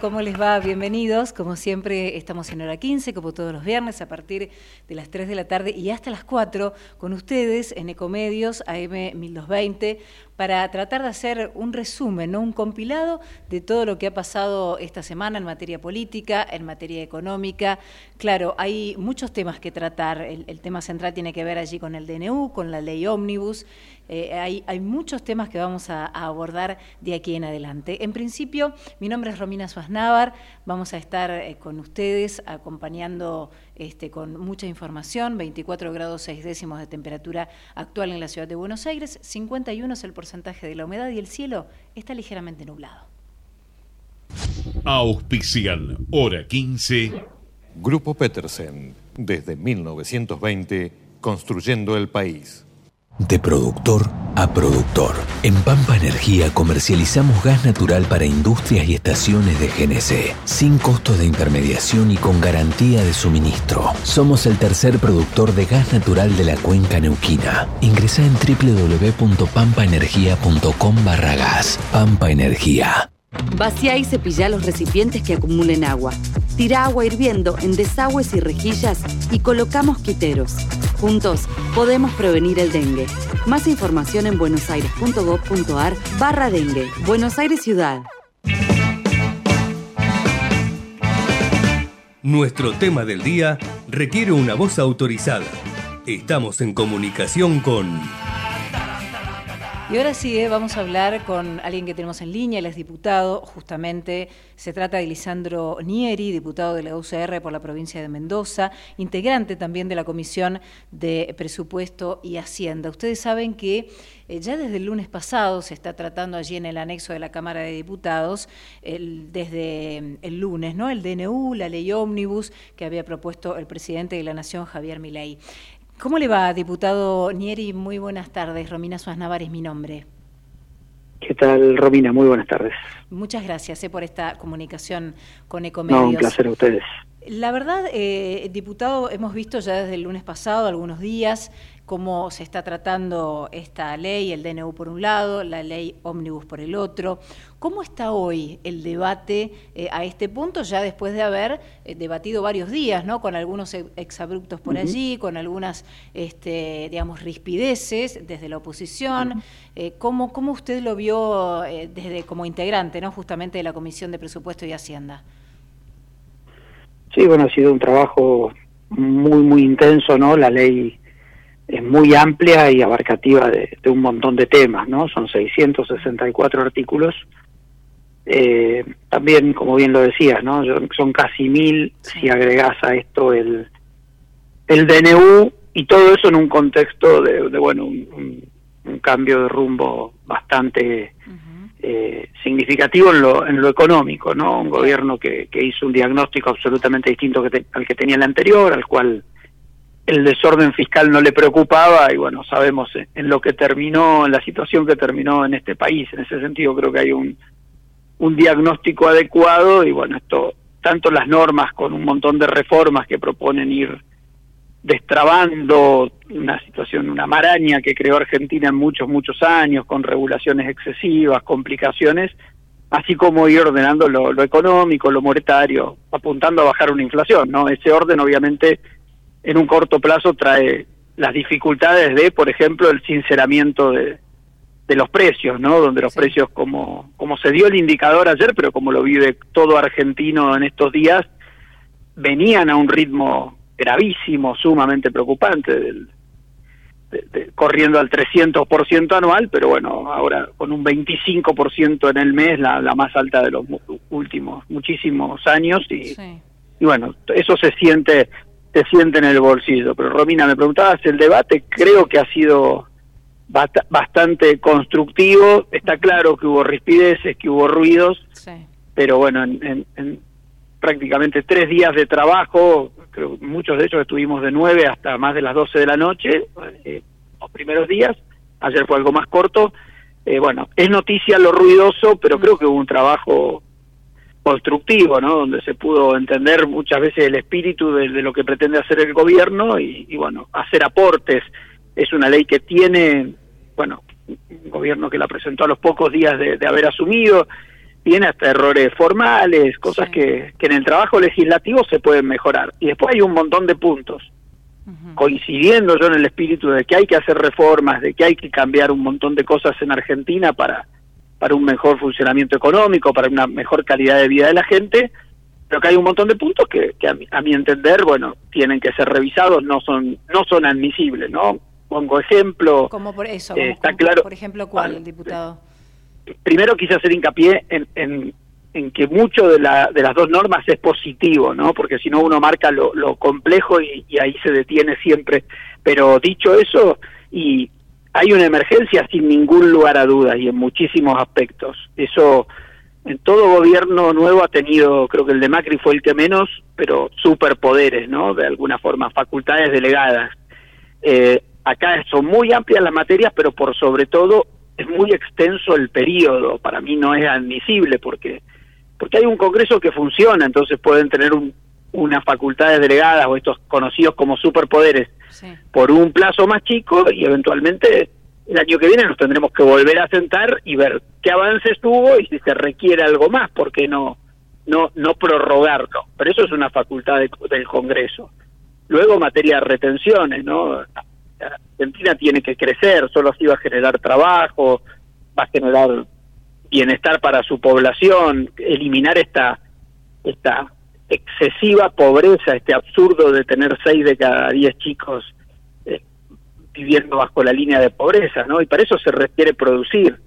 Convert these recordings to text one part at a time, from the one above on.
¿cómo les va? Bienvenidos. Como siempre, estamos en hora 15, como todos los viernes, a partir de las 3 de la tarde y hasta las 4, con ustedes en Ecomedios AM 1220, para tratar de hacer un resumen, ¿no? un compilado de todo lo que ha pasado esta semana en materia política, en materia económica. Claro, hay muchos temas que tratar. El, tema central tiene que ver allí con el DNU, con la ley ómnibus. Eh, hay, muchos temas que vamos a, abordar de aquí en adelante. En principio, mi nombre es Romina Suaznavar. Vamos a estar eh, con ustedes acompañando este, con mucha información. 24 grados 6 décimos de temperatura actual en la ciudad de Buenos Aires. 51 es el porcentaje porcentaje de la humedad y el cielo está ligeramente nublado. Auspician, hora 15. Grupo Petersen, desde 1920, construyendo el país. De productor a productor. En Pampa Energía comercializamos gas natural para industrias y estaciones de GNC, sin costo de intermediación y con garantía de suministro. Somos el tercer productor de gas natural de la cuenca neuquina. Ingresa en www.pampaenergia.com barra gas. Pampa Energía. Vacía y cepilla los recipientes que acumulen agua. Tira agua hirviendo en desagües y rejillas y colocamos quiteros. Juntos podemos prevenir el dengue. Más información en buenosaires.gov.ar barra dengue. Buenos Aires Ciudad. Nuestro tema del día requiere una voz autorizada. Estamos en comunicación con... Y ahora sí, eh, vamos a hablar con alguien que tenemos en línea, él es diputado, justamente se trata de Lisandro Nieri, diputado de la UCR por la provincia de Mendoza, integrante también de la Comisión de Presupuesto y Hacienda. Ustedes saben que eh, ya desde el lunes pasado se está tratando allí en el anexo de la Cámara de Diputados, desde el lunes, ¿no? El DNU, la ley ómnibus que había propuesto el presidente de la Nación, Javier Milei. ¿Cómo le va, diputado Nieri? Muy buenas tardes. Romina Suárez Navar es mi nombre. ¿Qué tal, Romina? Muy buenas tardes. Muchas gracias eh, por esta comunicación con Ecomedios. No, un placer a ustedes. La verdad, eh, diputado, hemos visto ya desde el lunes pasado, algunos días, cómo se está tratando esta ley, el DNU por un lado, la ley ómnibus por el otro. ¿Cómo está hoy el debate eh, a este punto, ya después de haber eh, debatido varios días, ¿no? con algunos exabruptos por allí, con algunas, este, digamos, rispideces desde la oposición? Eh, ¿cómo, ¿cómo, usted lo vio desde como integrante, ¿no? justamente de la Comisión de Presupuesto y Hacienda? Sí, bueno, ha sido un trabajo muy, muy intenso, ¿no? La ley es muy amplia y abarcativa de, un montón de temas, ¿no? Son 664 artículos. Eh, también, como bien lo decías, ¿no? Son casi mil si agregás a esto el, el DNU y todo eso en un contexto de, bueno, un, cambio de rumbo bastante eh, significativo en lo, en lo económico, ¿no? Un gobierno que, que hizo un diagnóstico absolutamente distinto que al que tenía el anterior, al cual el desorden fiscal no le preocupaba y bueno, sabemos en lo que terminó, en la situación que terminó en este país. En ese sentido creo que hay un, un diagnóstico adecuado y bueno, esto, tanto las normas con un montón de reformas que proponen ir destrabando una situación, una maraña que creó Argentina en muchos, muchos años, con regulaciones excesivas, complicaciones, así como ir ordenando lo, lo económico, lo monetario, apuntando a bajar una inflación, ¿no? Ese orden obviamente en un corto plazo trae las dificultades de, por ejemplo, el sinceramiento de, de los precios, ¿no? Donde los precios, como, como se dio el indicador ayer, pero como lo vive todo argentino en estos días, venían a un ritmo gravísimo, sumamente preocupante, del, corriendo al 300% anual, pero bueno, ahora con un 25% en el mes, la, la más alta de los últimos muchísimos años, y, y bueno, eso se siente se siente en el bolsillo. Pero Romina, me preguntabas, el debate creo que ha sido bastante constructivo. Está claro que hubo rispideces, que hubo ruidos, pero bueno, en, prácticamente tres días de trabajo, creo muchos de ellos estuvimos de nueve hasta más de las doce de la noche, eh, los primeros días, ayer fue algo más corto. Eh, bueno, es noticia lo ruidoso, pero mm. creo que hubo un trabajo constructivo, ¿no? Donde se pudo entender muchas veces el espíritu de, lo que pretende hacer el gobierno y, bueno, hacer aportes. Es una ley que tiene, bueno, un gobierno que la presentó a los pocos días de, haber asumido, tiene hasta errores formales, cosas que, que en el trabajo legislativo se pueden mejorar. Y después hay un montón de puntos coincidiendo yo en el espíritu de que hay que hacer reformas, de que hay que cambiar un montón de cosas en Argentina para, para un mejor funcionamiento económico, para una mejor calidad de vida de la gente, pero que hay un montón de puntos que, a, mi, entender, bueno, tienen que ser revisados, no son no son admisibles, ¿no? Pongo ejemplo. Como por eso, eh, está claro. Por ejemplo, ¿cuál, diputado? Primero quise hacer hincapié en, en en que mucho de, la, de las dos normas es positivo, ¿no? Porque si no uno marca lo, lo complejo y, ahí se detiene siempre. Pero dicho eso, y hay una emergencia sin ningún lugar a dudas y en muchísimos aspectos. Eso en todo gobierno nuevo ha tenido, creo que el de Macri fue el que menos, pero superpoderes, ¿no? De alguna forma, facultades delegadas. Eh, acá son muy amplias las materias, pero por sobre todo es muy extenso el periodo. Para mí no es admisible porque porque hay un Congreso que funciona, entonces pueden tener un, unas facultades delegadas o estos conocidos como superpoderes por un plazo más chico y eventualmente el año que viene nos tendremos que volver a sentar y ver qué avances tuvo y si se requiere algo más, ¿por qué no, no, no prorrogarlo? Pero eso es una facultad del Congreso. Luego materia de retenciones, ¿no? Argentina tiene que crecer, solo así va a generar trabajo, va a generar bienestar para su población, eliminar esta, esta excesiva pobreza, este absurdo de tener seis de cada diez chicos eh, viviendo bajo la línea de pobreza, ¿no? Y para eso se requiere producir.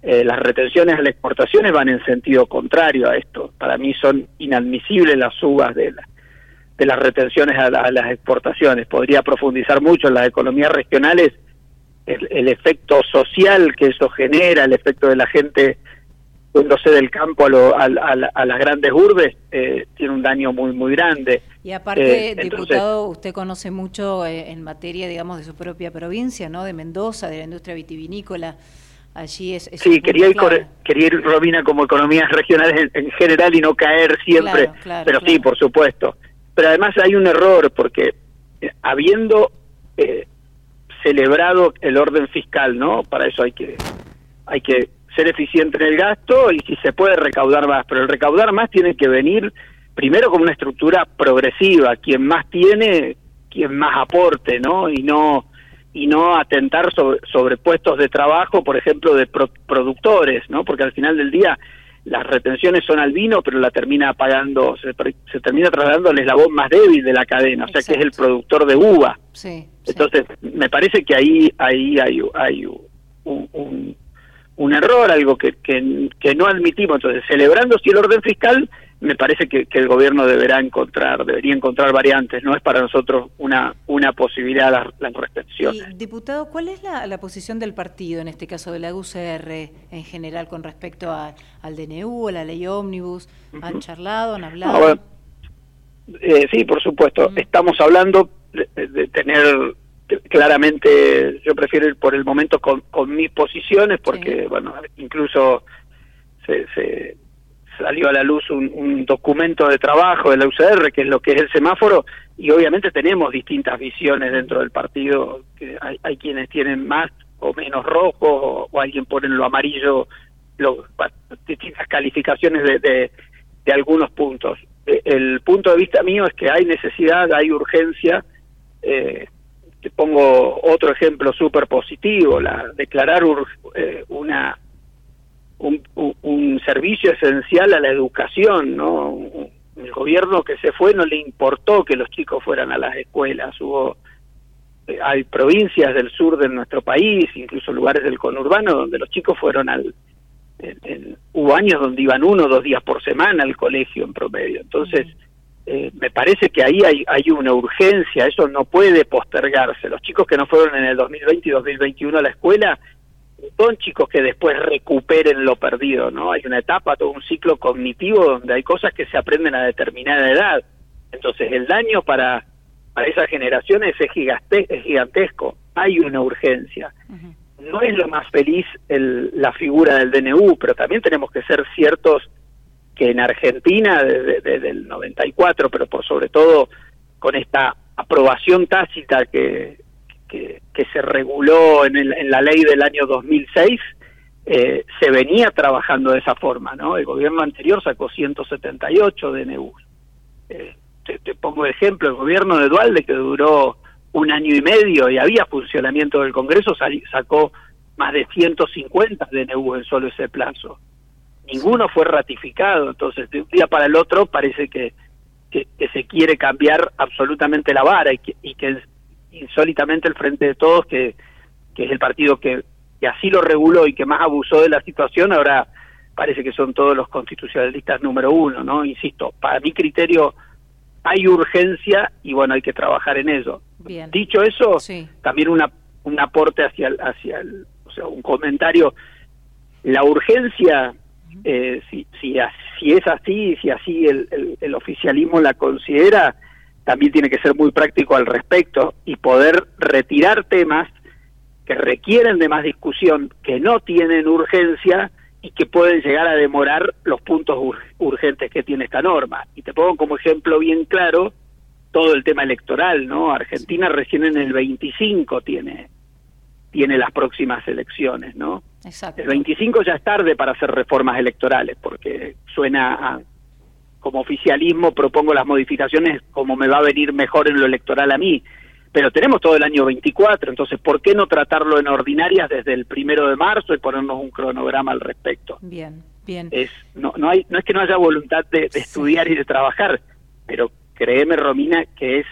Eh, las retenciones a las exportaciones van en sentido contrario a esto. Para mí son inadmisibles las subas de, de las retenciones a, las exportaciones. Podría profundizar mucho en las economías regionales el, efecto social que eso genera, el efecto de la gente yéndose del campo a, a, las grandes urbes, eh, tiene un daño muy, muy grande. Y aparte, eh, diputado, usted conoce mucho eh, en materia, digamos, de su propia provincia, ¿no? De Mendoza, de la industria vitivinícola. Allí es. sí, quería ir, quería ir, Robina, como economías regionales en, general y no caer siempre. pero sí, por supuesto. Pero además hay un error, porque habiendo celebrado el orden fiscal, ¿no? Para eso hay que hay que ser eficiente en el gasto y si se puede recaudar más, pero el recaudar más tiene que venir primero con una estructura progresiva, quien más tiene, quien más aporte, ¿no? Y no y no atentar sobre, sobre puestos de trabajo, por ejemplo, de productores, ¿no? Porque al final del día las retenciones son al vino, pero la termina pagando, se, se termina trasladando al eslabón más débil de la cadena, o sea que es el productor de uva. Sí, Entonces, me parece que ahí, ahí hay, hay un, un, error, algo que, que, no admitimos. Entonces, celebrando si el orden fiscal, me parece que, el gobierno deberá encontrar, debería encontrar variantes. No es para nosotros una, una posibilidad la, la retención. diputado, ¿cuál es la, la, posición del partido, en este caso de la UCR en general, con respecto a, al DNU, a la ley ómnibus? ¿Han charlado, han hablado? Eh, sí, por supuesto. Estamos hablando de tener claramente yo prefiero ir por el momento con, con mis posiciones porque, bueno, incluso se, se, salió a la luz un, documento de trabajo de la UCR, que es lo que es el semáforo, y obviamente tenemos distintas visiones dentro del partido, que hay, hay quienes tienen más o menos rojo, o, alguien pone en lo amarillo lo, distintas calificaciones de, de, de algunos puntos. E, el punto de vista mío es que hay necesidad, hay urgencia, eh, te pongo otro ejemplo súper positivo, la declarar eh, una un, un, servicio esencial a la educación, ¿no? El gobierno que se fue no le importó que los chicos fueran a las escuelas, hubo eh, hay provincias del sur de nuestro país, incluso lugares del conurbano donde los chicos fueron al hubo años donde iban uno o dos días por semana al colegio en promedio. Entonces, eh, me parece que ahí hay, hay una urgencia, eso no puede postergarse. Los chicos que no fueron en el 2020 y 2021 a la escuela son chicos que después recuperen lo perdido, ¿no? Hay una etapa, todo un ciclo cognitivo donde hay cosas que se aprenden a determinada edad. Entonces el daño para, para esas generaciones es, es gigantesco, hay una urgencia. No es lo más feliz el, la figura del DNU, pero también tenemos que ser ciertos que en Argentina desde, el 94, pero por sobre todo con esta aprobación tácita que, que, se reguló en, en, la ley del año 2006, eh, se venía trabajando de esa forma, ¿no? El gobierno anterior sacó 178 DNU. Eh, te, te, pongo ejemplo, el gobierno de Dualde, que duró un año y medio y había funcionamiento del Congreso, sacó más de 150 DNU en solo ese plazo. Ninguno fue ratificado, entonces de un día para el otro parece que, que, se quiere cambiar absolutamente la vara y que, y que insólitamente el Frente de Todos, que, que es el partido que, que así lo reguló y que más abusó de la situación, ahora parece que son todos los constitucionalistas número uno, ¿no? Insisto, para mi criterio hay urgencia y bueno, hay que trabajar en eso. Dicho eso, también una, un aporte hacia el, hacia el, o sea, un comentario, la urgencia, eh, si, si, si es así, si así el, el oficialismo la considera, también tiene que ser muy práctico al respecto y poder retirar temas que requieren de más discusión, que no tienen urgencia y que pueden llegar a demorar los puntos urgentes que tiene esta norma. Y te pongo como ejemplo bien claro todo el tema electoral, ¿no? Argentina recién en el 25 tiene tiene las próximas elecciones, ¿no? Exacto. El 25 ya es tarde para hacer reformas electorales, porque suena a, como oficialismo propongo las modificaciones como me va a venir mejor en lo electoral a mí pero tenemos todo el año 24, entonces, ¿por qué no tratarlo en ordinarias desde el primero de marzo y ponernos un cronograma al respecto? Bien, bien. Es, no, no, hay, no es que no haya voluntad de, estudiar y de trabajar, pero créeme, Romina, que es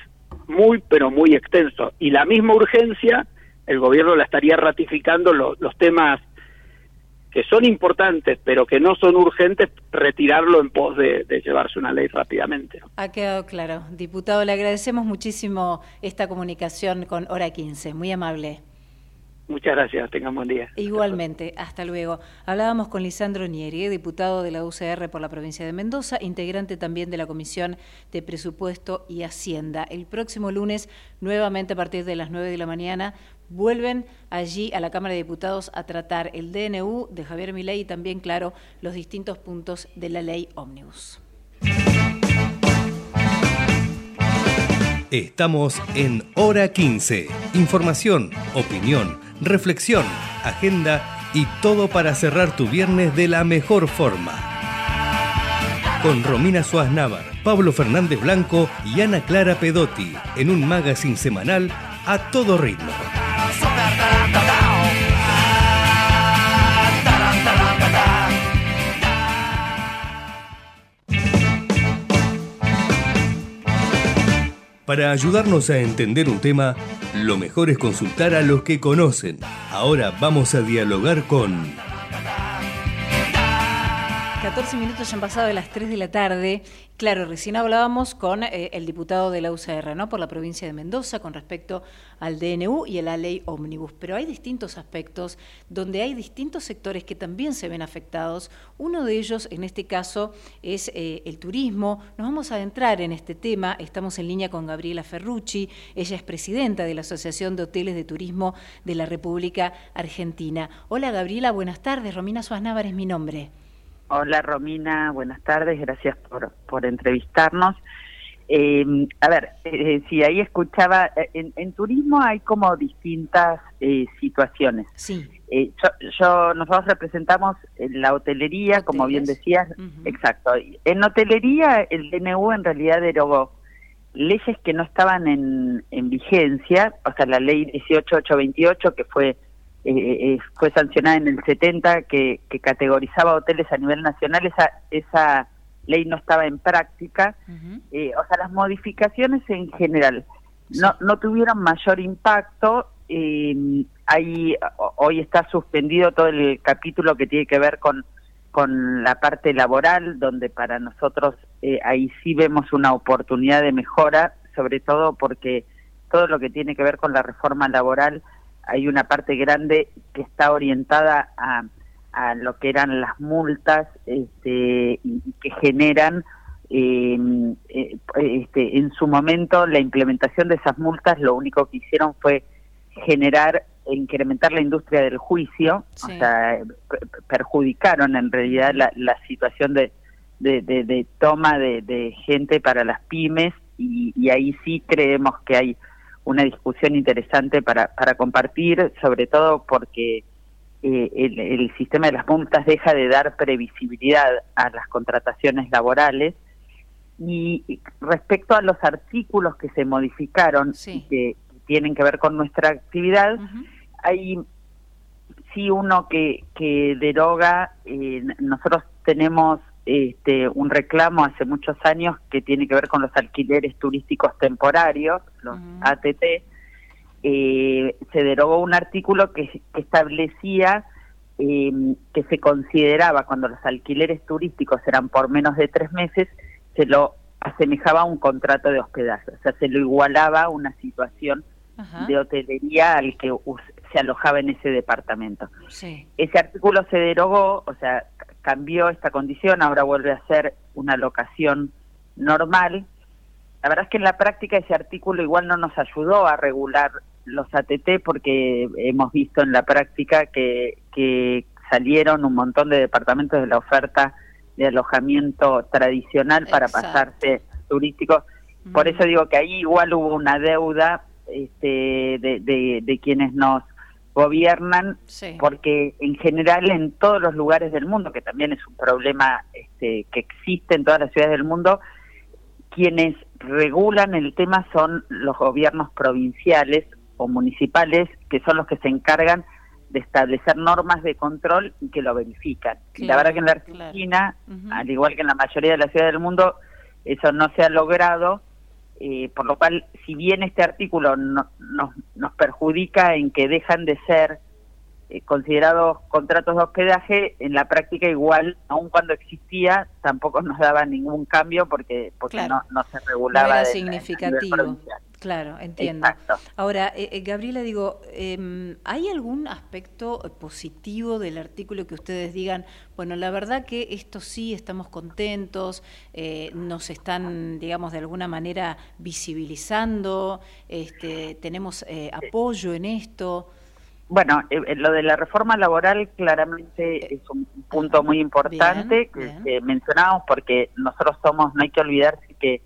muy, pero muy extenso. Y la misma urgencia, el gobierno la estaría ratificando los temas que son importantes, pero que no son urgentes, retirarlo en pos de, llevarse una ley rápidamente. Ha quedado claro. Diputado, le agradecemos muchísimo esta comunicación con Hora 15. Muy amable. Muchas gracias, tengan buen día. Igualmente, hasta luego. Hablábamos con Lisandro Nieri, diputado de la UCR por la provincia de Mendoza, integrante también de la Comisión de Presupuesto y Hacienda. El próximo lunes, nuevamente a partir de las 9 de la mañana, vuelven allí a la Cámara de Diputados a tratar el DNU de Javier Milei y también, claro, los distintos puntos de la ley Omnibus. Estamos en Hora 15. Información, opinión, reflexión, agenda y todo para cerrar tu viernes de la mejor forma. Con Romina Suárez Navar, Pablo Fernández Blanco y Ana Clara Pedotti en un magazine semanal a todo ritmo. Para ayudarnos a entender un tema, lo mejor es consultar a los que conocen. Ahora vamos a dialogar con 14 minutos ya han pasado de las 3 de la tarde. Claro, recién hablábamos con eh, el diputado de la UCR, ¿no? Por la provincia de Mendoza con respecto al DNU y a la ley Omnibus. Pero hay distintos aspectos donde hay distintos sectores que también se ven afectados. Uno de ellos, en este caso, es eh, el turismo. Nos vamos a adentrar en este tema. Estamos en línea con Gabriela Ferrucci. Ella es presidenta de la Asociación de Hoteles de Turismo de la República Argentina. Hola, Gabriela. Buenas tardes. Romina Suárez es mi nombre. Hola Romina, buenas tardes, gracias por, por entrevistarnos. Eh, a ver, eh, si ahí escuchaba, eh, en, turismo hay como distintas eh, situaciones. Sí. Yo, nosotros representamos la hotelería, como bien decías, exacto. En hotelería el DNU en realidad derogó leyes que no estaban en, en vigencia, o sea, la ley 18828 que fue eh, eh, fue sancionada en el 70 que, categorizaba hoteles a nivel nacional, esa, esa ley no estaba en práctica. Eh, o sea, las modificaciones en general no, no tuvieron mayor impacto. ahí, hoy está suspendido todo el capítulo que tiene que ver con, con la parte laboral, donde para nosotros ahí sí vemos una oportunidad de mejora, sobre todo porque todo lo que tiene que ver con la reforma laboral hay una parte grande que está orientada a, a lo que eran las multas este, y, que generan em, eh, este, en su momento la implementación de esas multas lo único que hicieron fue generar e incrementar la industria del juicio, o sea, perjudicaron en realidad la, la situación de, de, de, toma de, de, gente para las pymes y, y ahí sí creemos que hay una discusión interesante para, para compartir, sobre todo porque eh, el, sistema de las multas deja de dar previsibilidad a las contrataciones laborales. Y respecto a los artículos que se modificaron y que tienen que ver con nuestra actividad, hay sí uno que, que deroga, eh, nosotros tenemos este, un reclamo hace muchos años que tiene que ver con los alquileres turísticos temporarios, los ATT, eh, se derogó un artículo que, establecía em, que se consideraba cuando los alquileres turísticos eran por menos de tres meses, se lo asemejaba a un contrato de hospedaje, o sea, se lo igualaba a una situación de hotelería al que se alojaba en ese departamento. Ese artículo se derogó, o sea, cambió esta condición, ahora vuelve a ser una locación normal. La verdad es que en la práctica ese artículo igual no nos ayudó a regular los ATT porque hemos visto en la práctica que, que salieron un montón de departamentos de la oferta de alojamiento tradicional para pasarse turísticos. Por eso digo que ahí igual hubo una deuda este, de, de, quienes nos gobiernan, porque en general en todos los lugares del mundo, que también es un problema este, que existe en todas las ciudades del mundo, quienes regulan el tema son los gobiernos provinciales o municipales, que son los que se encargan de establecer normas de control y que lo verifican. la verdad que en la Argentina, al igual que en la mayoría de las ciudades del mundo, eso no se ha logrado, eh, por lo cual, si bien este artículo no, nos perjudica en que dejan de ser eh, considerados contratos de hospedaje, en la práctica igual, aun cuando existía, tampoco nos daba ningún cambio porque, porque no, no, se regulaba. No era significativo. Claro, entiendo. Ahora, eh, eh, Gabriela, digo, em, ¿hay algún aspecto positivo del artículo que ustedes digan, bueno, la verdad que esto sí, estamos contentos, nos están, digamos, de alguna manera visibilizando, este, tenemos apoyo en esto? Bueno, eh, eh, lo de la reforma laboral claramente es un punto muy importante que, mencionamos porque nosotros somos, no hay que olvidarse que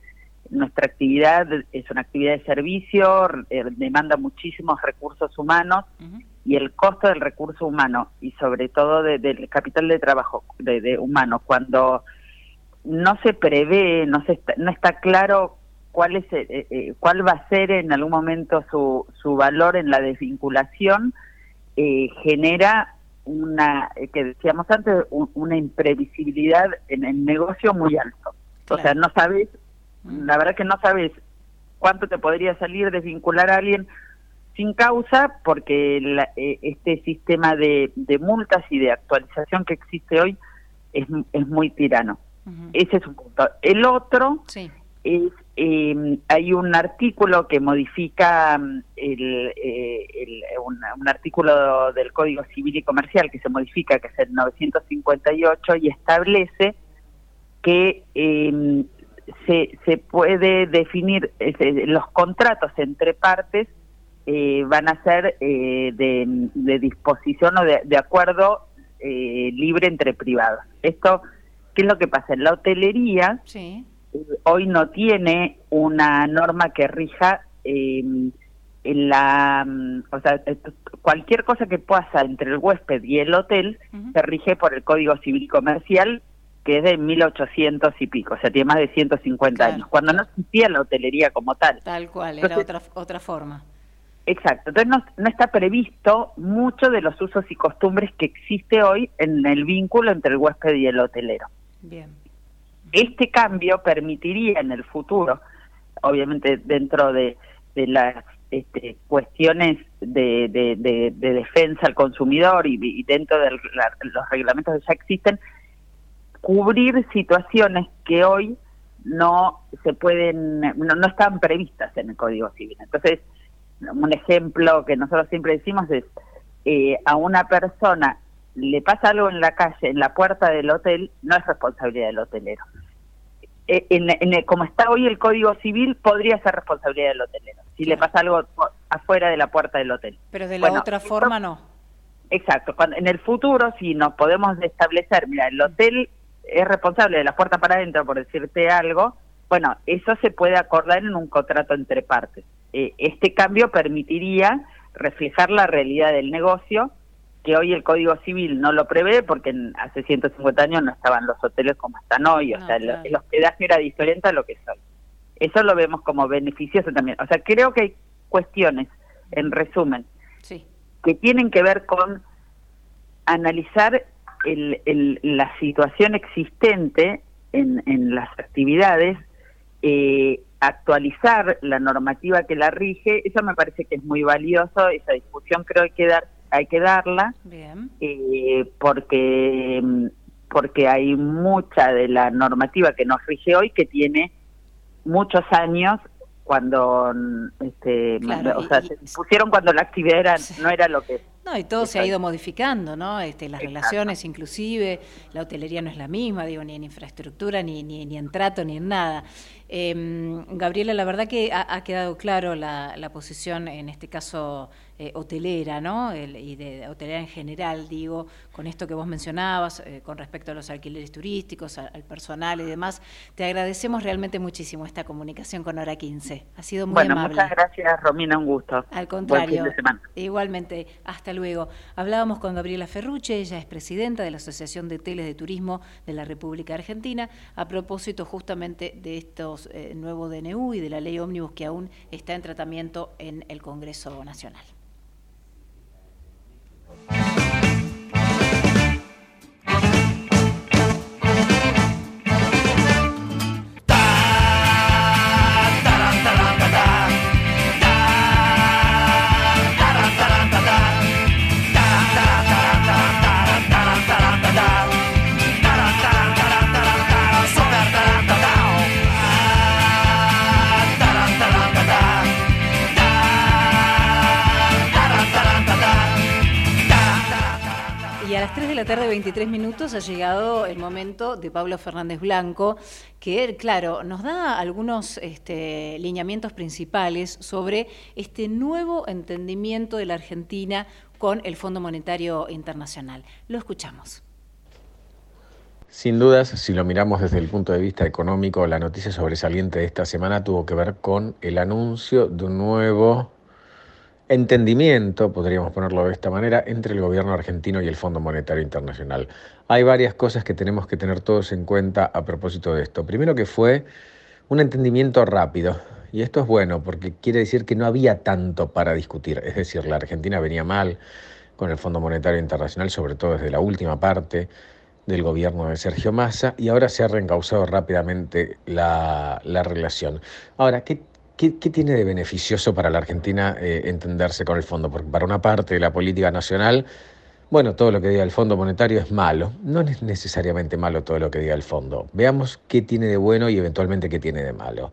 nuestra actividad es una actividad de servicio, eh, demanda muchísimos recursos humanos y el costo del recurso humano y sobre todo del capital de trabajo de, humano, cuando no se prevé, no, se está, no está claro cuál es cuál va a ser en algún momento su, su valor en la desvinculación, eh, genera una, eh, que decíamos antes, una imprevisibilidad en el negocio muy alto. O sea, no sabes. La verdad que no sabes cuánto te podría salir desvincular a alguien sin causa, porque eh, este sistema de, multas y de actualización que existe hoy es, es muy tirano. Ese es un punto. El otro sí es eh, hay un artículo que modifica mm, el, eh, un, artículo del Código Civil y Comercial que se modifica, que es el 958, y establece que em, se, se puede definir los contratos entre partes eh, van a ser eh, de, disposición o de, de acuerdo eh, libre entre privados. Esto, ¿qué es lo que pasa? En la hotelería, sí hoy no tiene una norma que rija eh, en la, mm, o sea, cualquier cosa que pasa entre el huésped y el hotel se rige por el Código Civil Comercial que es de 1800 y pico, o sea, tiene más de 150 años, cuando no existía la hotelería como tal. Tal cual, era otra, otra forma. Exacto, entonces no, no, está previsto mucho de los usos y costumbres que existe hoy en el vínculo entre el huésped y el hotelero. Bien. Este cambio permitiría en el futuro, obviamente dentro de, las este, cuestiones de, defensa al consumidor y, dentro de los reglamentos que ya existen, cubrir situaciones que hoy no se pueden, no, están previstas en el Código Civil. Entonces, un ejemplo que nosotros siempre decimos es eh, a una persona le pasa algo en la calle, en la puerta del hotel, no es responsabilidad del hotelero. Eh, en, como está hoy el Código Civil, podría ser responsabilidad del hotelero, si le pasa algo afuera de la puerta del hotel. Pero de la otra forma no. Exacto, cuando, en el futuro si nos podemos establecer, mira, el hotel es responsable de la puerta para adentro, por decirte algo, bueno, eso se puede acordar en un contrato entre partes. Eh, este cambio permitiría reflejar la realidad del negocio que hoy el Código Civil no lo prevé porque hace 150 años no estaban los hoteles como están hoy, o sea, el, hospedaje era diferente a lo que es hoy. Eso lo vemos como beneficioso también. O sea, creo que hay cuestiones, en resumen, que tienen que ver con analizar el, la situación existente en, en las actividades, eh, actualizar la normativa que la rige, eso me parece que es muy valioso, esa discusión creo que hay que, dar, hay que darla, Eh, porque, porque hay mucha de la normativa que nos rige hoy que tiene muchos años cuando este, o sea, se pusieron cuando la actividad no era lo que no, y todo se ha ido modificando, ¿no? Este, las relaciones inclusive, la hotelería no es la misma, digo, ni en infraestructura, ni, ni, ni en trato, ni en nada. Em, Gabriela, la verdad que ha, quedado claro la, la, posición, en este caso eh, hotelera, ¿no? y de, hotelera en general, digo, con esto que vos mencionabas, eh, con respecto a los alquileres turísticos, al, personal y demás. Te agradecemos realmente muchísimo esta comunicación con Hora 15. Ha sido muy bueno, amable. Muchas gracias, Romina, un gusto. Al contrario. Igualmente, hasta luego. Hablábamos con Gabriela Ferruche, ella es presidenta de la Asociación de Hoteles de Turismo de la República Argentina, a propósito justamente de estos eh, nuevo DNU y de la ley ómnibus que aún está en tratamiento en el Congreso Nacional. A la tarde, 23 minutos, ha llegado el momento de Pablo Fernández Blanco, que, claro, nos da algunos este, lineamientos principales sobre este nuevo entendimiento de la Argentina con el Fondo Monetario Internacional. Lo escuchamos. Sin dudas, si lo miramos desde el punto de vista económico, la noticia sobresaliente de esta semana tuvo que ver con el anuncio de un nuevo entendimiento, podríamos ponerlo de esta manera, entre el gobierno argentino y el Fondo Monetario Internacional. Hay varias cosas que tenemos que tener todos en cuenta a propósito de esto. Primero que fue un entendimiento rápido, y esto es bueno porque quiere decir que no había tanto para discutir, es decir, la Argentina venía mal con el Fondo Monetario Internacional, sobre todo desde la última parte del gobierno de Sergio Massa, y ahora se ha reencausado rápidamente la, la relación. Ahora, ¿qué ¿Qué, tiene de beneficioso para la Argentina eh, entenderse con el fondo? Porque para una parte de la política nacional, bueno, todo lo que diga el Fondo Monetario es malo. No es necesariamente malo todo lo que diga el fondo. Veamos qué tiene de bueno y eventualmente qué tiene de malo.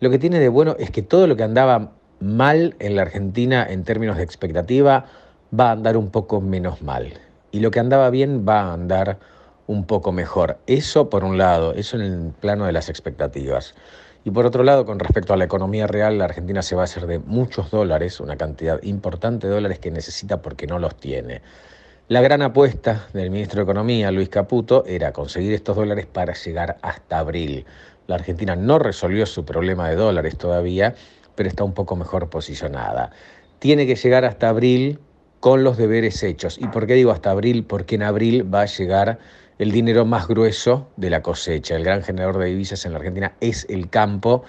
Lo que tiene de bueno es que todo lo que andaba mal en la Argentina en términos de expectativa va a andar un poco menos mal. Y lo que andaba bien va a andar un poco mejor. Eso por un lado, eso en el plano de las expectativas. Y por otro lado, con respecto a la economía real, la Argentina se va a hacer de muchos dólares, una cantidad importante de dólares que necesita porque no los tiene. La gran apuesta del ministro de Economía, Luis Caputo, era conseguir estos dólares para llegar hasta abril. La Argentina no resolvió su problema de dólares todavía, pero está un poco mejor posicionada. Tiene que llegar hasta abril con los deberes hechos. ¿Y por qué digo hasta abril? Porque en abril va a llegar el dinero más grueso de la cosecha. El gran generador de divisas en la Argentina es el campo.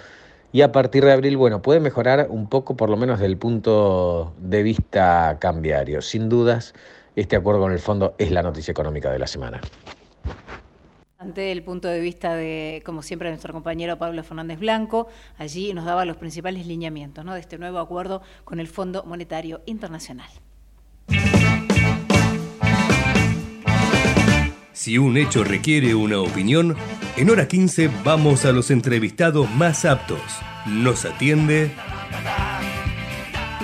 Y a partir de abril, bueno, puede mejorar un poco, por lo menos desde el punto de vista cambiario. Sin dudas, este acuerdo con el fondo es la noticia económica de la semana. Ante el punto de vista de, como siempre, nuestro compañero Pablo Fernández Blanco, allí nos daba los principales lineamientos ¿no? de este nuevo acuerdo con el Fondo Monetario Internacional. Si un hecho requiere una opinión, en hora 15 vamos a los entrevistados más aptos. Nos atiende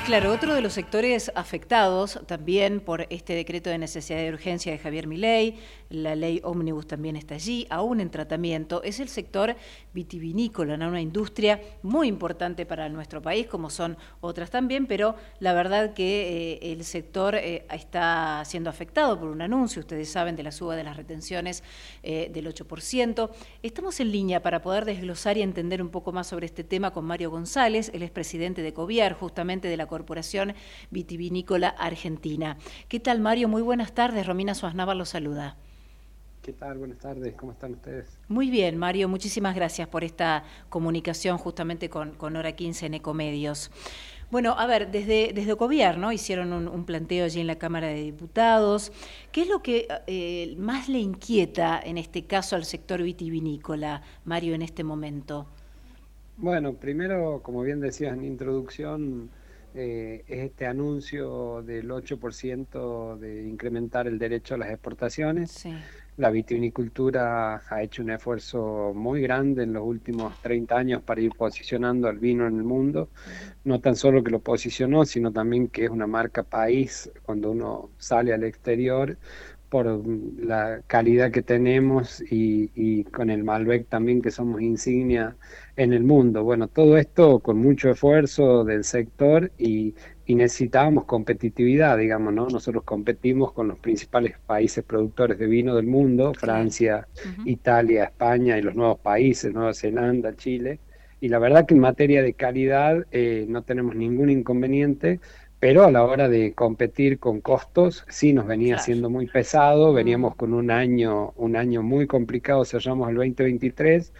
claro, otro de los sectores afectados también por este decreto de necesidad de urgencia de Javier Milei, la ley ómnibus también está allí, aún en tratamiento, es el sector vitivinícola, una industria muy importante para nuestro país, como son otras también, pero la verdad que eh, el sector eh, está siendo afectado por un anuncio, ustedes saben, de la suba de las retenciones eh, del 8%. Estamos en línea para poder desglosar y entender un poco más sobre este tema con Mario González, él es presidente de COVIAR, justamente de la Corporación Vitivinícola Argentina. ¿Qué tal, Mario? Muy buenas tardes. Romina Suaznava lo saluda. ¿Qué tal? Buenas tardes. ¿Cómo están ustedes? Muy bien, Mario. Muchísimas gracias por esta comunicación justamente con, con Hora 15 en Ecomedios. Bueno, a ver, desde, desde gobierno hicieron un, planteo allí en la Cámara de Diputados. ¿Qué es lo que eh, más le inquieta en este caso al sector vitivinícola, Mario, en este momento? Bueno, primero, como bien decías en introducción, eh, es este anuncio del 8% de incrementar el derecho a las exportaciones. Sí la vitivinicultura ha hecho un esfuerzo muy grande en los últimos 30 años para ir posicionando al vino en el mundo. No tan solo que lo posicionó, sino también que es una marca país cuando uno sale al exterior por la calidad que tenemos y, y, con el Malbec también que somos insignia en el mundo. Bueno, todo esto con mucho esfuerzo del sector y y necesitábamos competitividad, digamos, ¿no? Nosotros competimos con los principales países productores de vino del mundo, Francia, Italia, España y los nuevos países, Nueva Zelanda, Chile, y la verdad que en materia de calidad eh, no tenemos ningún inconveniente, pero a la hora de competir con costos sí nos venía siendo muy pesado, veníamos con un año, un año muy complicado, cerramos el 2023,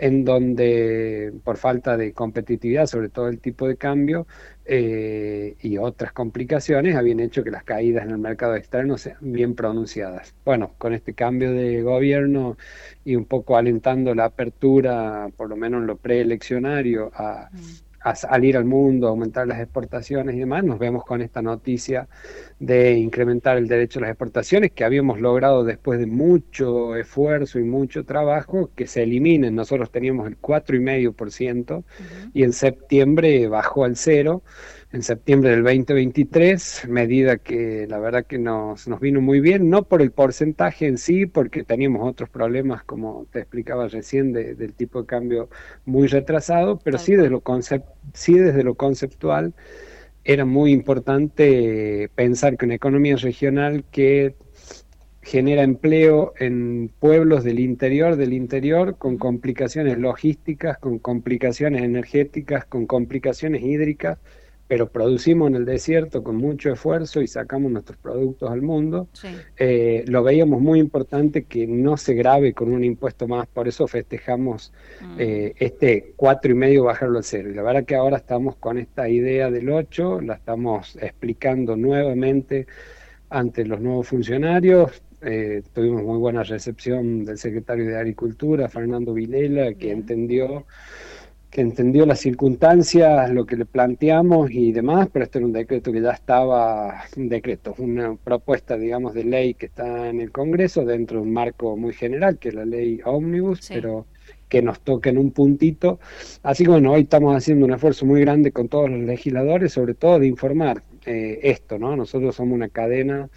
en donde por falta de competitividad, sobre todo el tipo de cambio, eh, y otras complicaciones habían hecho que las caídas en el mercado externo sean bien pronunciadas. Bueno, con este cambio de gobierno y un poco alentando la apertura, por lo menos en lo preeleccionario, a, mm a salir al mundo, aumentar las exportaciones y demás, nos vemos con esta noticia de incrementar el derecho a las exportaciones que habíamos logrado después de mucho esfuerzo y mucho trabajo que se eliminen. Nosotros teníamos el 4,5% y en septiembre bajó al cero en septiembre del 2023, medida que la verdad que nos, nos vino muy bien, no por el porcentaje en sí, porque teníamos otros problemas, como te explicaba recién, del tipo de cambio muy retrasado, pero sí desde, lo sí desde lo conceptual era muy importante pensar que una economía regional que genera empleo en pueblos del interior del interior con complicaciones logísticas, con complicaciones energéticas, con complicaciones hídricas, pero producimos en el desierto con mucho esfuerzo y sacamos nuestros productos al mundo, eh, lo veíamos muy importante que no se grave con un impuesto más, por eso festejamos mm. eh, este cuatro y medio bajarlo al cero. Y la verdad que ahora estamos con esta idea del 8, la estamos explicando nuevamente ante los nuevos funcionarios. Eh, tuvimos muy buena recepción del secretario de Agricultura, Fernando Vilela, que entendió que entendió las circunstancias, lo que le planteamos y demás, pero esto era un decreto que ya estaba, un decreto, una propuesta, digamos, de ley que está en el Congreso dentro de un marco muy general, que es la ley Omnibus, pero que nos toca en un puntito. Así que bueno, hoy estamos haciendo un esfuerzo muy grande con todos los legisladores, sobre todo de informar eh, esto, ¿no? Nosotros somos una cadena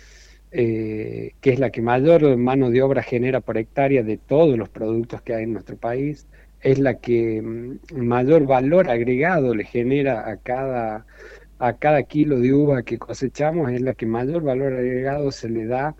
eh, que es la que mayor mano de obra genera por hectárea de todos los productos que hay en nuestro país es la que mm, mayor valor agregado le genera a cada, a cada kilo de uva que cosechamos, es la que mayor valor agregado se le da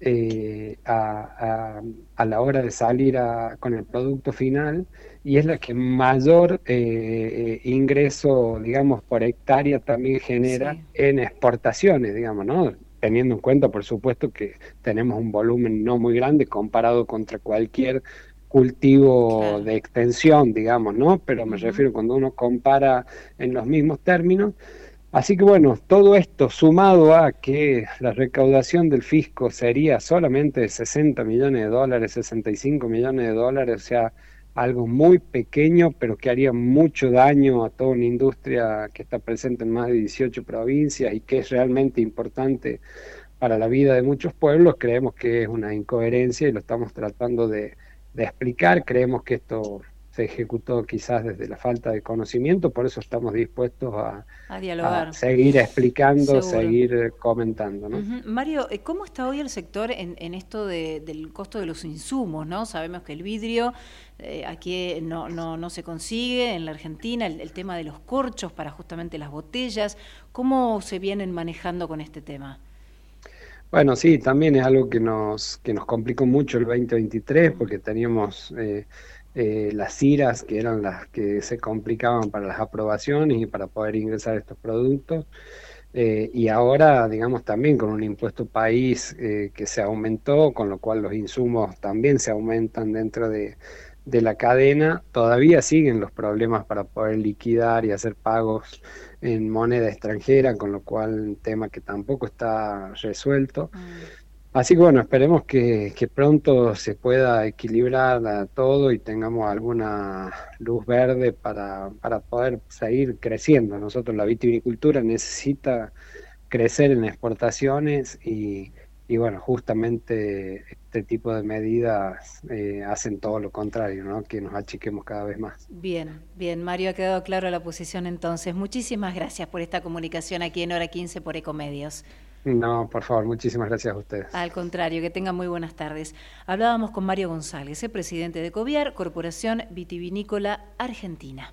eh, a, a, la hora de salir con el producto final y es la que mayor eh, ingreso, digamos, por hectárea también genera en exportaciones, digamos, ¿no? Teniendo en cuenta, por supuesto, que tenemos un volumen no muy grande comparado contra cualquier cultivo de extensión, digamos, ¿no? Pero me refiero cuando uno compara en los mismos términos. Así que bueno, todo esto sumado a que la recaudación del fisco sería solamente de 60 millones de dólares, 65 millones de dólares, o sea, algo muy pequeño, pero que haría mucho daño a toda una industria que está presente en más de 18 provincias y que es realmente importante para la vida de muchos pueblos, creemos que es una incoherencia y lo estamos tratando de, de explicar. Creemos que esto se ejecutó quizás desde la falta de conocimiento, por eso estamos dispuestos a, dialogar. seguir explicando, seguir comentando. Mario, eh, ¿cómo está hoy el sector en, esto del costo de los insumos? ¿no? Sabemos que el vidrio eh, aquí no, no, no, se consigue, en la Argentina, el, tema de los corchos para justamente las botellas, ¿cómo se vienen manejando con este tema? Bueno, sí, también es algo que nos, que nos complicó mucho el 2023 porque teníamos eh, eh, las IRAS, que eran las que se complicaban para las aprobaciones y para poder ingresar estos productos. Eh, y ahora, digamos, también con un impuesto país eh, que se aumentó, con lo cual los insumos también se aumentan dentro de, de la cadena, todavía siguen los problemas para poder liquidar y hacer pagos en moneda extranjera, con lo cual un tema que tampoco está resuelto. Mm. Así que bueno, esperemos que, pronto se pueda equilibrar todo y tengamos alguna luz verde para, para poder seguir creciendo. Nosotros la vitivinicultura necesita crecer en exportaciones y, y bueno, justamente este tipo de medidas eh, hacen todo lo contrario, ¿no? que nos achiquemos cada vez más. Bien, bien, Mario, ha quedado claro la posición entonces. Muchísimas gracias por esta comunicación aquí en Hora 15 por Ecomedios. No, por favor, muchísimas gracias a ustedes. Al contrario, que tengan muy buenas tardes. Hablábamos con Mario González, el presidente de COVIAR, Corporación Vitivinícola Argentina.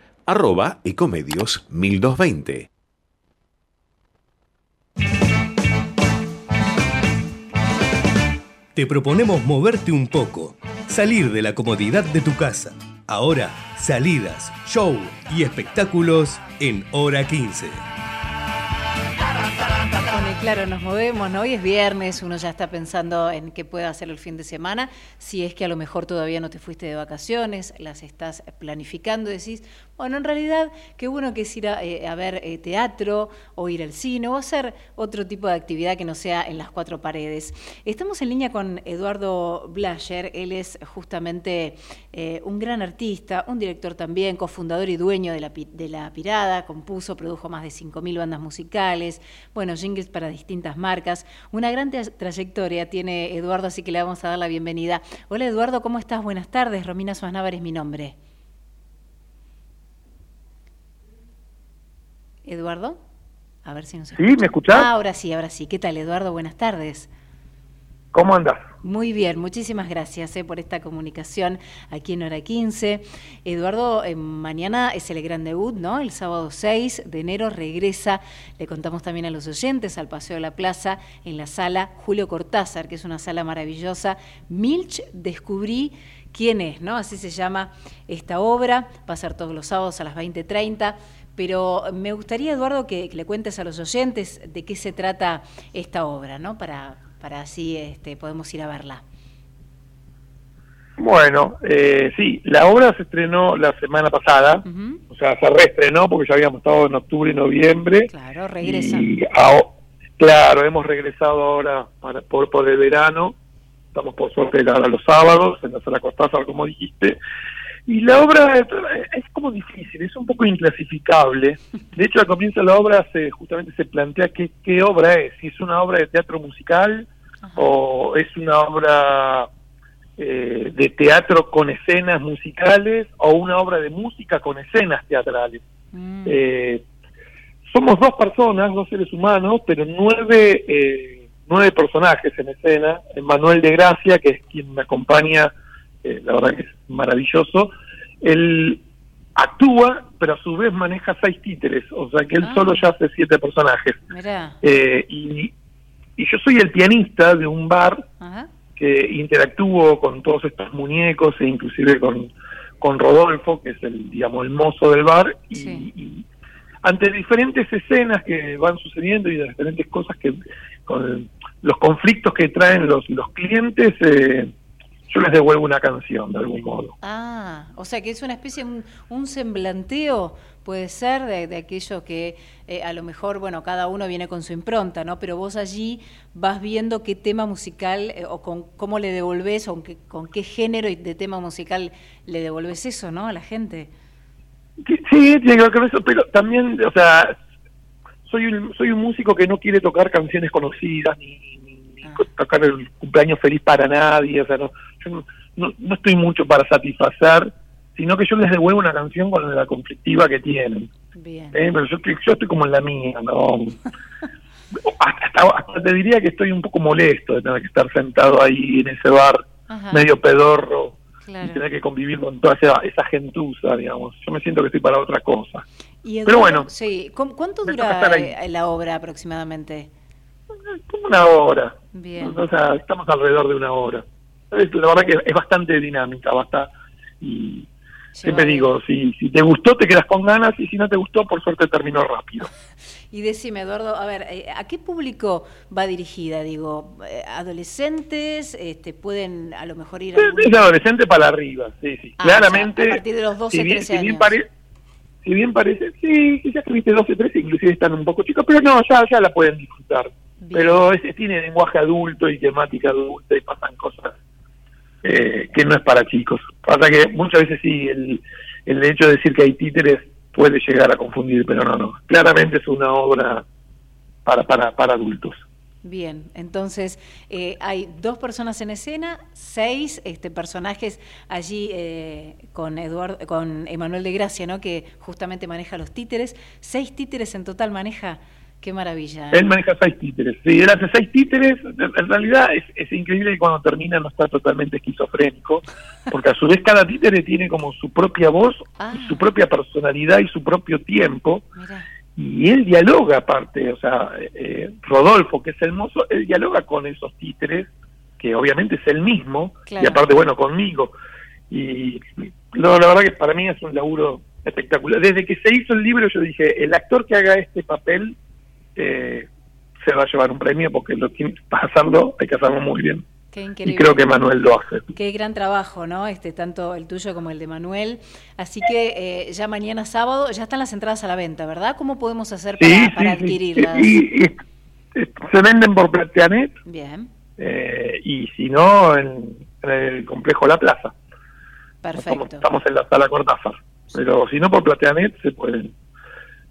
arroba ecomedios 1220. Te proponemos moverte un poco, salir de la comodidad de tu casa. Ahora, salidas, show y espectáculos en hora 15 claro, nos movemos, ¿no? Hoy es viernes, uno ya está pensando en qué puede hacer el fin de semana. Si es que a lo mejor todavía no te fuiste de vacaciones, las estás planificando, decís, bueno, en realidad, qué bueno que es ir a, eh, ver eh, teatro o ir al cine o hacer otro tipo de actividad que no sea en las cuatro paredes. Estamos en línea con Eduardo Blasher, él es justamente eh, un gran artista, un director también, cofundador y dueño de la, de la Pirada, compuso, produjo más de 5.000 bandas musicales, bueno, jingles para distintas marcas. Una gran trayectoria tiene Eduardo, así que le vamos a dar la bienvenida. Hola Eduardo, ¿cómo estás? Buenas tardes. Romina Suárez es mi nombre. Eduardo, a ver si nos escucha. ¿Sí? ¿Me escuchás? Ah, ahora sí, ahora sí. ¿Qué tal, Eduardo? Buenas tardes. ¿Cómo andas? Muy bien, muchísimas gracias eh, por esta comunicación aquí en Hora 15. Eduardo, eh, mañana es el gran debut, ¿no? El sábado 6 de enero regresa, le contamos también a los oyentes, al Paseo de la Plaza, en la sala Julio Cortázar, que es una sala maravillosa. Milch, descubrí quién es, ¿no? Así se llama esta obra, va a ser todos los sábados a las 20.30 pero me gustaría, Eduardo, que, que, le cuentes a los oyentes de qué se trata esta obra, ¿no? Para, para así este, podemos ir a verla. Bueno, eh, sí, la obra se estrenó la semana pasada, o sea, se reestrenó porque ya habíamos estado en octubre y noviembre. Claro, regresa. claro, hemos regresado ahora para, por, por el verano, estamos por suerte ahora los sábados en la sala Costazar, como dijiste, y la obra es como difícil, es un poco inclasificable. De hecho, al comienzo de la obra se, justamente se plantea qué, qué obra es, si es una obra de teatro musical o es una obra eh, de teatro con escenas musicales o una obra de música con escenas teatrales. Mm. Eh, somos dos personas, dos seres humanos, pero nueve, eh, nueve personajes en escena. Manuel de Gracia, que es quien me acompaña la verdad que es maravilloso. Él actúa, pero a su vez maneja seis títeres, o sea que él ah. solo ya hace siete personajes. Eh, y, y, yo soy el pianista de un bar que interactúo con todos estos muñecos e inclusive con, con Rodolfo, que es el, digamos, el mozo del bar, y, ante diferentes escenas que van sucediendo y de diferentes cosas que con los conflictos que traen los, los clientes, eh, yo les devuelvo una canción de algún modo. Ah, o sea que es una especie, un, un semblanteo, puede ser, de, de aquello que eh, a lo mejor, bueno, cada uno viene con su impronta, ¿no? Pero vos allí vas viendo qué tema musical eh, o con cómo le devolvés o con qué, con qué género de tema musical le devolvés eso, ¿no? A la gente. Sí, tiene que ver con eso, pero también, o sea, soy un, soy un músico que no quiere tocar canciones conocidas ni, ni, Ah. tocar el cumpleaños feliz para nadie, o sea, no, yo no, no, estoy mucho para satisfacer, sino que yo les devuelvo una canción con la conflictiva que tienen. Bien. ¿eh? Pero yo, estoy- yo estoy como en la mía, ¿no? hasta, hasta- te diría que estoy un poco molesto de tener que estar sentado ahí en ese bar Ajá. medio pedorro y tener que convivir con toda esa, esa gentuza, digamos. Yo me siento que estoy para otra cosa. Y Pero bueno. Sí, ¿cu- ¿cuánto dura eh, la obra aproximadamente? Como una hora. Bien. O sea, estamos alrededor de una hora. La verdad que es bastante dinámica, basta. Y siempre digo, si, si te gustó, te quedas con ganas, y si no te gustó, por suerte terminó rápido. Y decime, Eduardo, a ver, eh, ¿a qué público va dirigida? Digo, eh, ¿adolescentes? Este, ¿Pueden a lo mejor ir a Es adolescente para arriba, sí, sí. Ah, Claramente. o sea, a partir de los 12, si bien, 13 si bien años. pare- si bien parece, sí, quizás que viste 12, 13, inclusive están un poco chicos, pero no, ya, ya la pueden disfrutar. Pero es- tiene lenguaje adulto y temática adulta y pasan cosas eh, que no es para chicos. Pasa que muchas veces sí, el, el hecho de decir que hay títeres puede llegar a confundir, pero no, no. Claramente es una obra para, para, para adultos. Bien, entonces eh, hay dos personas en escena, seis este, personajes allí eh, con Eduardo, con Emanuel de Gracia, ¿no? Que justamente maneja los títeres, seis títeres en total maneja. Qué maravilla. ¿eh? Él maneja seis títeres. Sí, él hace seis títeres. En realidad es, es increíble que cuando termina no está totalmente esquizofrénico, porque a su vez cada títere tiene como su propia voz, y su propia personalidad y su propio tiempo. Y él dialoga aparte, o sea, eh, Rodolfo, que es el mozo, él dialoga con esos títeres, que obviamente es el mismo, Claro. y aparte, bueno, conmigo. Y no, la verdad que para mí es un laburo espectacular. Desde que se hizo el libro yo dije, el actor que haga este papel eh, se va a llevar un premio porque lo tiene, para hacerlo hay que hacerlo muy bien. Qué Y creo que Manuel lo hace. Qué gran trabajo, ¿no? Este, tanto el tuyo como el de Manuel. Así que eh, ya mañana sábado ya están las entradas a la venta, ¿verdad? ¿Cómo podemos hacer para, Sí, adquirirlas? Y, y- y se venden por Plateanet Bien, eh, y si no en, en el complejo La Plaza. perfecto. Estamos en la sala Cortázar. Pero si no por Plateanet se pueden.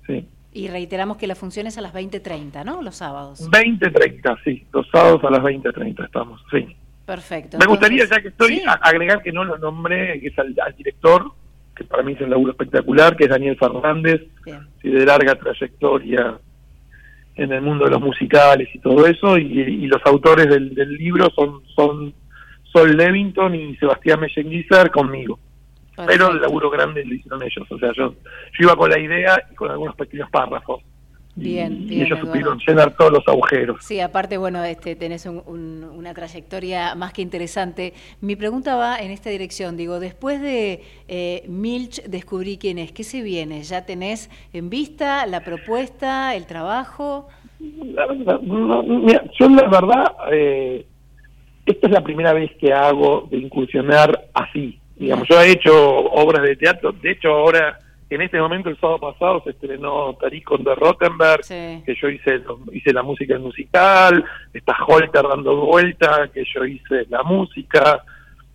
Sí. Y reiteramos que la función es a las 20.30, ¿no? Los sábados. 20.30, sí. Los sábados a las 20.30 estamos. Sí. Perfecto. Me gustaría, Entonces- ya que estoy, agregar que no lo nombré, que es al, al director, que para mí es un laburo espectacular, que es Daniel Fernández, sí, de larga trayectoria en el mundo de los musicales y todo eso, y, y los autores del, del libro son, son Sol Levington y Sebastián Mellenguizar conmigo. Pero el laburo grande lo hicieron ellos, o sea, yo, yo iba con la idea y con algunos pequeños párrafos, Bien, y bien, ellos Eduardo. supieron llenar todos los agujeros. Sí, aparte, bueno, este, tenés un- un- una trayectoria más que interesante. Mi pregunta va en esta dirección. Digo, después de eh, Milch, descubrí quién es. ¿Qué se viene? ¿Ya tenés en vista la propuesta, el trabajo? La verdad, no, mira, yo la verdad, eh, esta es la primera vez que hago de incursionar así. Digamos, yo he hecho obras de teatro, de hecho ahora, en este momento, el sábado pasado, se estrenó Taricon de Rottenberg, que yo hice, hice la música musical, está Holter dando vuelta, que yo hice la música,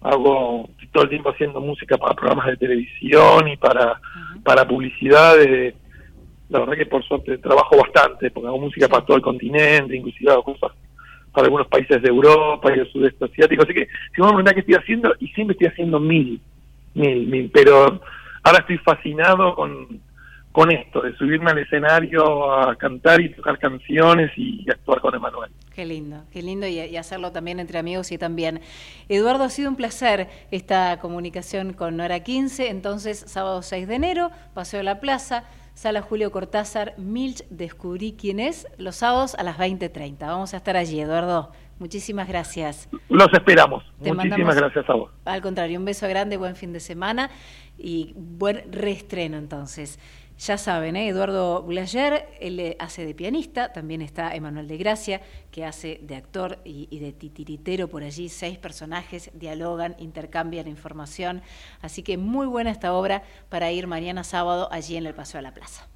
hago todo el tiempo haciendo música para programas de televisión y para, para publicidades, la verdad que por suerte trabajo bastante, porque hago música para todo el continente, inclusive hago cosas para algunos países de Europa y del sudeste asiático, así que si me preguntás qué estoy haciendo, y siempre estoy haciendo mil, mil, mil, pero ahora estoy fascinado con, con esto, de subirme al escenario a cantar y tocar canciones y, actuar con Emanuel. Qué lindo, qué lindo y, hacerlo también entre amigos y también. Eduardo, ha sido un placer esta comunicación con Hora 15, entonces sábado 6 de enero, Paseo de la Plaza, Sala Julio Cortázar, Milch, descubrí quién es, los sábados a las 20.30. Vamos a estar allí, Eduardo. Muchísimas gracias. Los esperamos. Te Muchísimas gracias a vos. Al contrario, un beso grande, buen fin de semana y buen reestreno entonces. Ya saben, ¿eh? Eduardo Bulayer, él hace de pianista, también está Emanuel de Gracia, que hace de actor y, y, de titiritero por allí. Seis personajes dialogan, intercambian información. Así que muy buena esta obra para ir mañana sábado allí en el Paseo a la Plaza.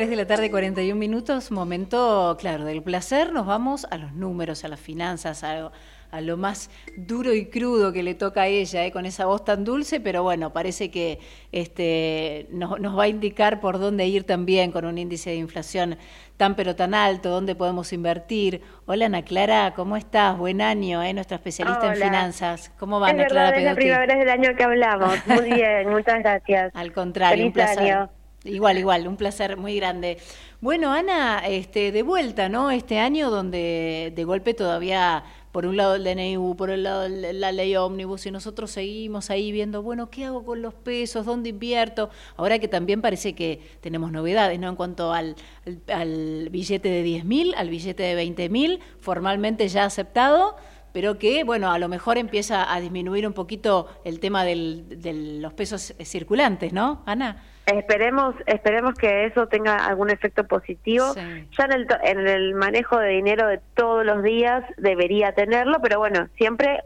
3 de la tarde, 41 minutos, momento, claro, del placer, nos vamos a los números, a las finanzas, a, a lo más duro y crudo que le toca a ella, ¿eh? con esa voz tan dulce, pero bueno, parece que este, nos, nos, va a indicar por dónde ir también con un índice de inflación tan pero tan alto, dónde podemos invertir. Hola Ana Clara, ¿cómo estás? Buen año, ¿eh? nuestra especialista Hola. en finanzas. ¿Cómo va es Ana verdad, Clara es la vez del año que hablamos. Muy bien, muchas gracias. Al contrario, Feliz un placer. año. Igual, igual, un placer muy grande. Bueno, Ana, este, de vuelta, ¿no? Este año donde de golpe todavía, por un lado el DNU, por el lado la ley ómnibus, y nosotros seguimos ahí viendo, bueno, ¿qué hago con los pesos? ¿Dónde invierto? Ahora que también parece que tenemos novedades, ¿no? En cuanto al, al, al billete de 10 mil, al billete de 20 mil, formalmente ya aceptado pero que, bueno, a lo mejor empieza a disminuir un poquito el tema del, de los pesos circulantes, ¿no, Ana? Esperemos, esperemos que eso tenga algún efecto positivo. Sí. Ya en el, en el manejo de dinero de todos los días debería tenerlo, pero bueno, siempre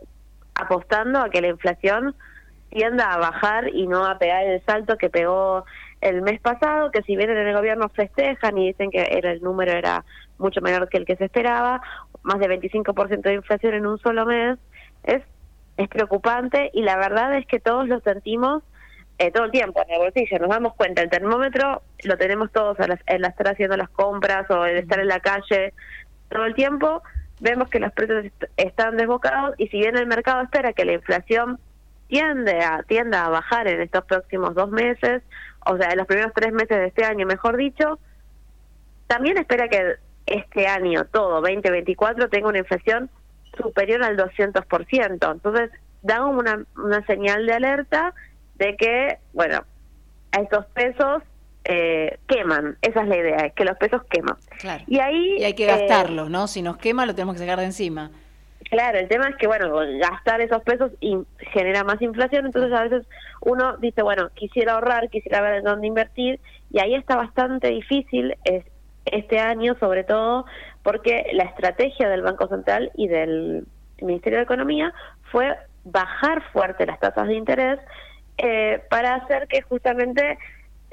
apostando a que la inflación tienda a bajar y no a pegar el salto que pegó el mes pasado, que si bien en el gobierno festejan y dicen que era el número era mucho menor que el que se esperaba, más de 25% de inflación en un solo mes, es, es preocupante y la verdad es que todos lo sentimos eh, todo el tiempo en el bolsillo. Nos damos cuenta, el termómetro lo tenemos todos al, al estar haciendo las compras o el estar en la calle todo el tiempo. Vemos que los precios est- están desbocados y si bien el mercado espera que la inflación tiende a, tienda a bajar en estos próximos dos meses, o sea, en los primeros tres meses de este año, mejor dicho, también espera que este año, todo 2024, tenga una inflación superior al 200%. Entonces, da una, una señal de alerta de que, bueno, a estos pesos eh, queman. Esa es la idea, es que los pesos queman. Claro. Y ahí... Y hay que eh, gastarlo, ¿no? Si nos quema, lo tenemos que sacar de encima. Claro, el tema es que, bueno, gastar esos pesos genera más inflación, entonces a veces uno dice, bueno, quisiera ahorrar, quisiera ver en dónde invertir, y ahí está bastante difícil es, este año, sobre todo porque la estrategia del Banco Central y del Ministerio de Economía fue bajar fuerte las tasas de interés eh, para hacer que justamente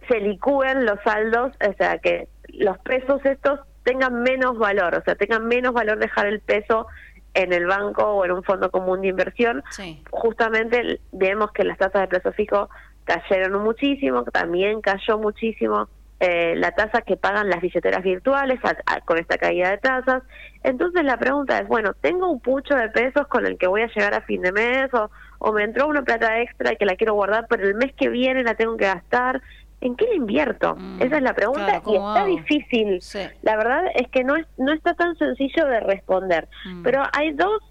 se licúen los saldos, o sea, que los pesos estos tengan menos valor, o sea, tengan menos valor dejar el peso en el banco o en un fondo común de inversión. Sí. Justamente vemos que las tasas de plazo fijo cayeron muchísimo, también cayó muchísimo eh, la tasa que pagan las billeteras virtuales a- a- con esta caída de tasas. Entonces la pregunta es, bueno, ¿tengo un pucho de pesos con el que voy a llegar a fin de mes o, o me entró una plata extra que la quiero guardar, pero el mes que viene la tengo que gastar? ¿En qué la invierto? Esa es la pregunta claro, y ¿cómo está hago? difícil. Sí. La verdad es que no es no está tan sencillo de responder, Mm. pero hay dos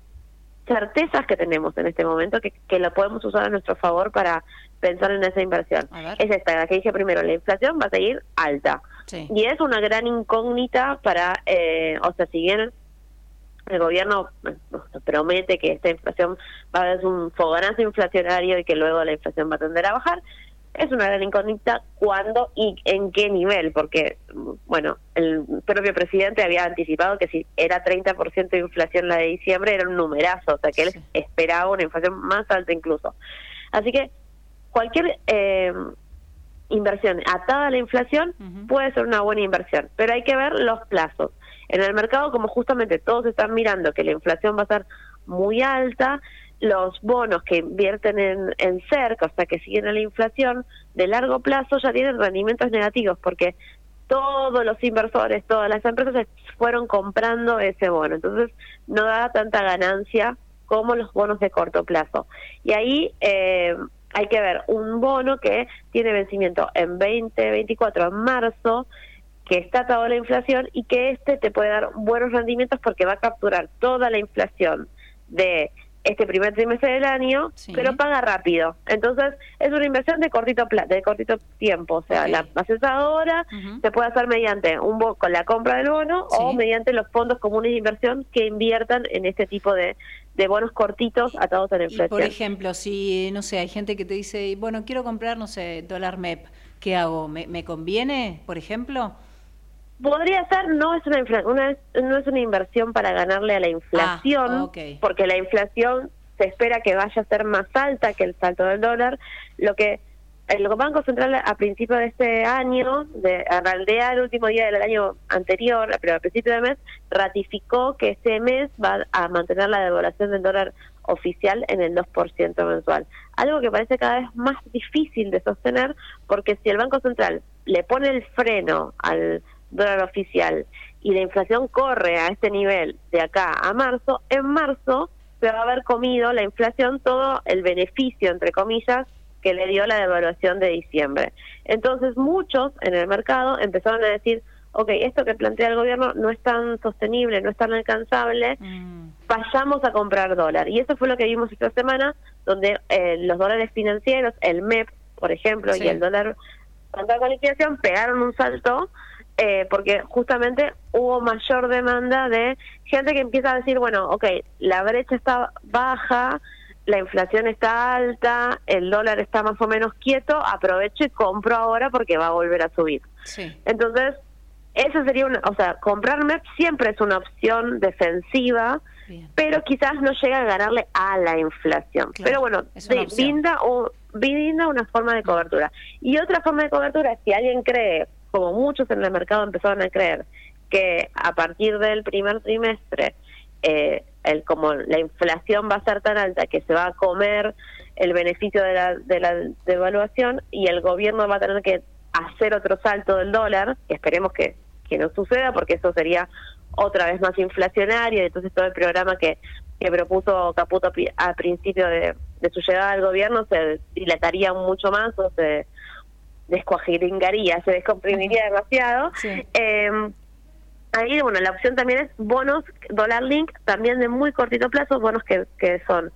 certezas que tenemos en este momento que, que lo podemos usar a nuestro favor para pensar en esa inversión. Es esta, la que dije primero, la inflación va a seguir alta. Sí. Y es una gran incógnita para, eh, o sea, si bien el gobierno nos promete que esta inflación va a ser un fogonazo inflacionario y que luego la inflación va a tender a bajar, es una gran incógnita cuándo y en qué nivel, porque, bueno, el propio presidente había anticipado que si era 30% de inflación la de diciembre era un numerazo, o sea que él Sí. esperaba una inflación más alta incluso. Así que cualquier eh, inversión atada a la inflación puede ser una buena inversión, pero hay que ver los plazos. En el mercado, como justamente todos están mirando que la inflación va a ser muy alta, los bonos que invierten en, en cerca, o sea, que siguen a la inflación, de largo plazo ya tienen rendimientos negativos, porque todos los inversores, todas las empresas fueron comprando ese bono. Entonces, no da tanta ganancia como los bonos de corto plazo. Y ahí eh, hay que ver un bono que tiene vencimiento en 2024, en marzo, que está atado a la inflación y que este te puede dar buenos rendimientos porque va a capturar toda la inflación de este primer trimestre del año, pero paga rápido. Entonces, es una inversión de cortito de cortito tiempo, o sea, la haces ahora, se puede hacer mediante un con la compra del bono o mediante los fondos comunes de inversión que inviertan en este tipo de, de bonos cortitos atados a la inflación. por ejemplo, si, no sé, hay gente que te dice, bueno, quiero comprar, no sé, dólar MEP, ¿qué hago? ¿Me, me conviene, por ejemplo? Podría ser, no es una, una, no es una inversión para ganarle a la inflación, ah, porque la inflación se espera que vaya a ser más alta que el salto del dólar. Lo que el Banco Central a principio de este año, de, a el último día del año anterior, pero a principio de mes, ratificó que este mes va a mantener la devaluación del dólar oficial en el 2% mensual. Algo que parece cada vez más difícil de sostener porque si el Banco Central le pone el freno al dólar oficial y la inflación corre a este nivel de acá a marzo, en marzo se va a haber comido la inflación todo el beneficio, entre comillas, que le dio la devaluación de diciembre. Entonces muchos en el mercado empezaron a decir, ok, esto que plantea el gobierno no es tan sostenible, no es tan alcanzable, mm. vayamos a comprar dólar. Y eso fue lo que vimos esta semana, donde eh, los dólares financieros, el MEP, por ejemplo, y el dólar contra la liquidación pegaron un salto eh, porque justamente hubo mayor demanda de gente que empieza a decir, bueno, ok, la brecha está baja, la inflación está alta, el dólar está más o menos quieto, aprovecho y compro ahora porque va a volver a subir. Entonces, eso sería una, o sea, comprar MEP siempre es una opción defensiva, pero quizás no llega a ganarle a la inflación. pero bueno, brinda, brinda una forma de cobertura. Y otra forma de cobertura, si alguien cree como muchos en el mercado empezaron a creer, que a partir del primer trimestre, eh, el, como la inflación va a ser tan alta que se va a comer el beneficio de la, de la devaluación y el gobierno va a tener que hacer otro salto del dólar, que esperemos que, que no suceda porque eso sería otra vez más inflacionario. Y entonces todo el programa que, que propuso Caputo a principio de, de su llegada al gobierno se dilataría mucho más o se descuajiringaría, se descomprimiría demasiado. Eh, ahí, bueno, la opción también es bonos, dólar link, también de muy cortito plazo, bonos que, que son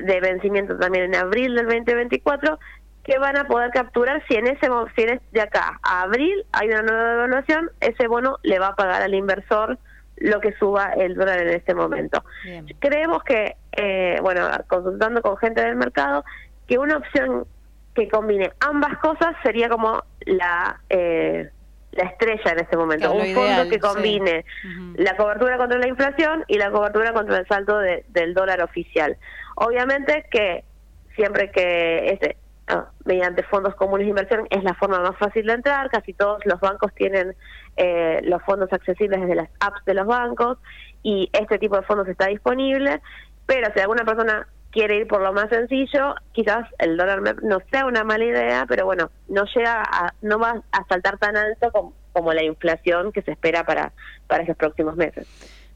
de vencimiento también en abril del 2024, que van a poder capturar si en ese si de acá a abril hay una nueva devaluación, ese bono le va a pagar al inversor lo que suba el dólar en este momento. Creemos que, eh, bueno, consultando con gente del mercado, que una opción que combine ambas cosas sería como la eh, la estrella en este momento. Un fondo que combine la cobertura contra la inflación y la cobertura contra el salto del dólar oficial. Obviamente que siempre que este, mediante fondos comunes de inversión es la forma más fácil de entrar, casi todos los bancos tienen eh, los fondos accesibles desde las apps de los bancos y este tipo de fondos está disponible, pero si alguna persona quiere ir por lo más sencillo, quizás el dólar no sea una mala idea, pero bueno, no llega a, no va a saltar tan alto como, como la inflación que se espera para, para esos próximos meses.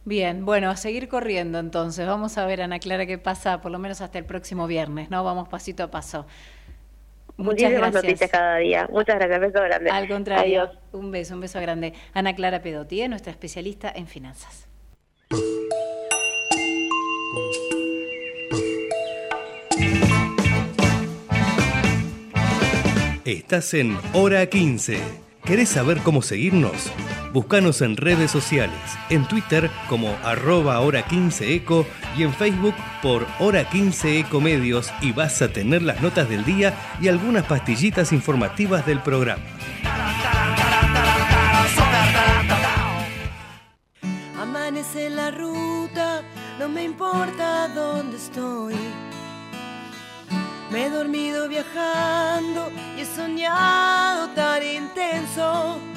Bien, bueno, a seguir corriendo entonces. Vamos a ver, Ana Clara, qué pasa por lo menos hasta el próximo viernes, ¿no? Vamos pasito a paso. Muchas Muchísimas gracias. noticias cada día. Muchas gracias, beso grande. Al contrario, un beso, un beso grande. Ana Clara Pedotti, nuestra especialista en finanzas. Estás en Hora 15. ¿Querés saber cómo seguirnos? Búscanos en redes sociales, en Twitter como arroba hora 15 eco y en Facebook por hora 15 eco medios y vas a tener las notas del día y algunas pastillitas informativas del programa. Amanece la ruta, no me importa dónde estoy me he dormido viajando y he soñado tan intenso.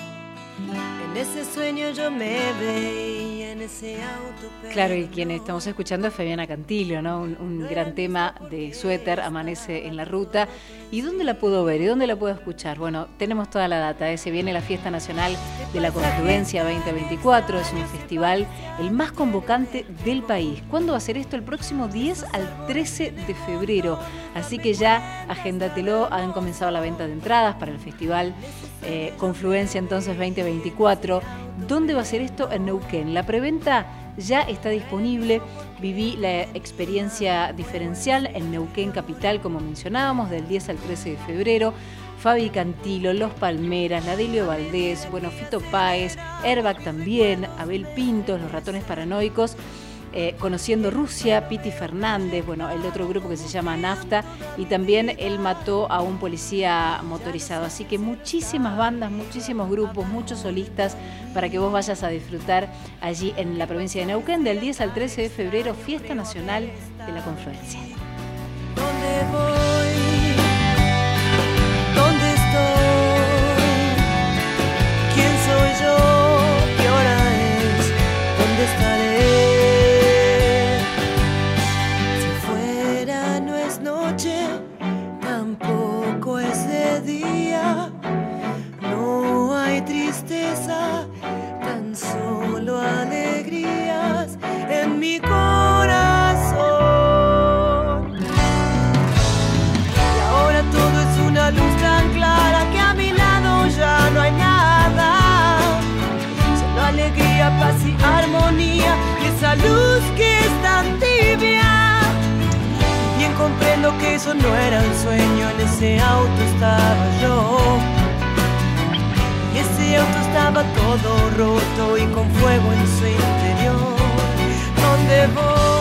En ese sueño yo me veía en ese auto. Claro, y quien estamos escuchando es Fabiana Cantillo, ¿no? Un, gran tema de suéter, Amanece en la Ruta. ¿Y dónde la puedo ver? ¿Y dónde la puedo escuchar? Bueno, tenemos toda la data. ¿eh? Se viene la Fiesta Nacional de la Confluencia 2024. Es un festival el más convocante del país. ¿Cuándo va a ser esto? El próximo 10 al 13 de febrero. Así que ya agéndatelo. Han comenzado la venta de entradas para el festival eh, Confluencia entonces 2024 ¿Dónde va a ser esto? En Neuquén. La preventa ya está disponible. Viví la experiencia diferencial en Neuquén Capital, como mencionábamos, del 10 al 13 de febrero. Fabi Cantilo, Los Palmeras, Nadelio Valdés, bueno, Fito Páez, Airbag también, Abel Pintos, Los Ratones Paranoicos. Eh, conociendo Rusia, Piti Fernández, bueno, el otro grupo que se llama NAFTA, y también él mató a un policía motorizado. Así que muchísimas bandas, muchísimos grupos, muchos solistas para que vos vayas a disfrutar allí en la provincia de Neuquén del 10 al 13 de febrero, Fiesta Nacional de la Confluencia. Ese auto estaba yo. Y ese auto estaba todo roto y con fuego en su interior. ¿Dónde voy?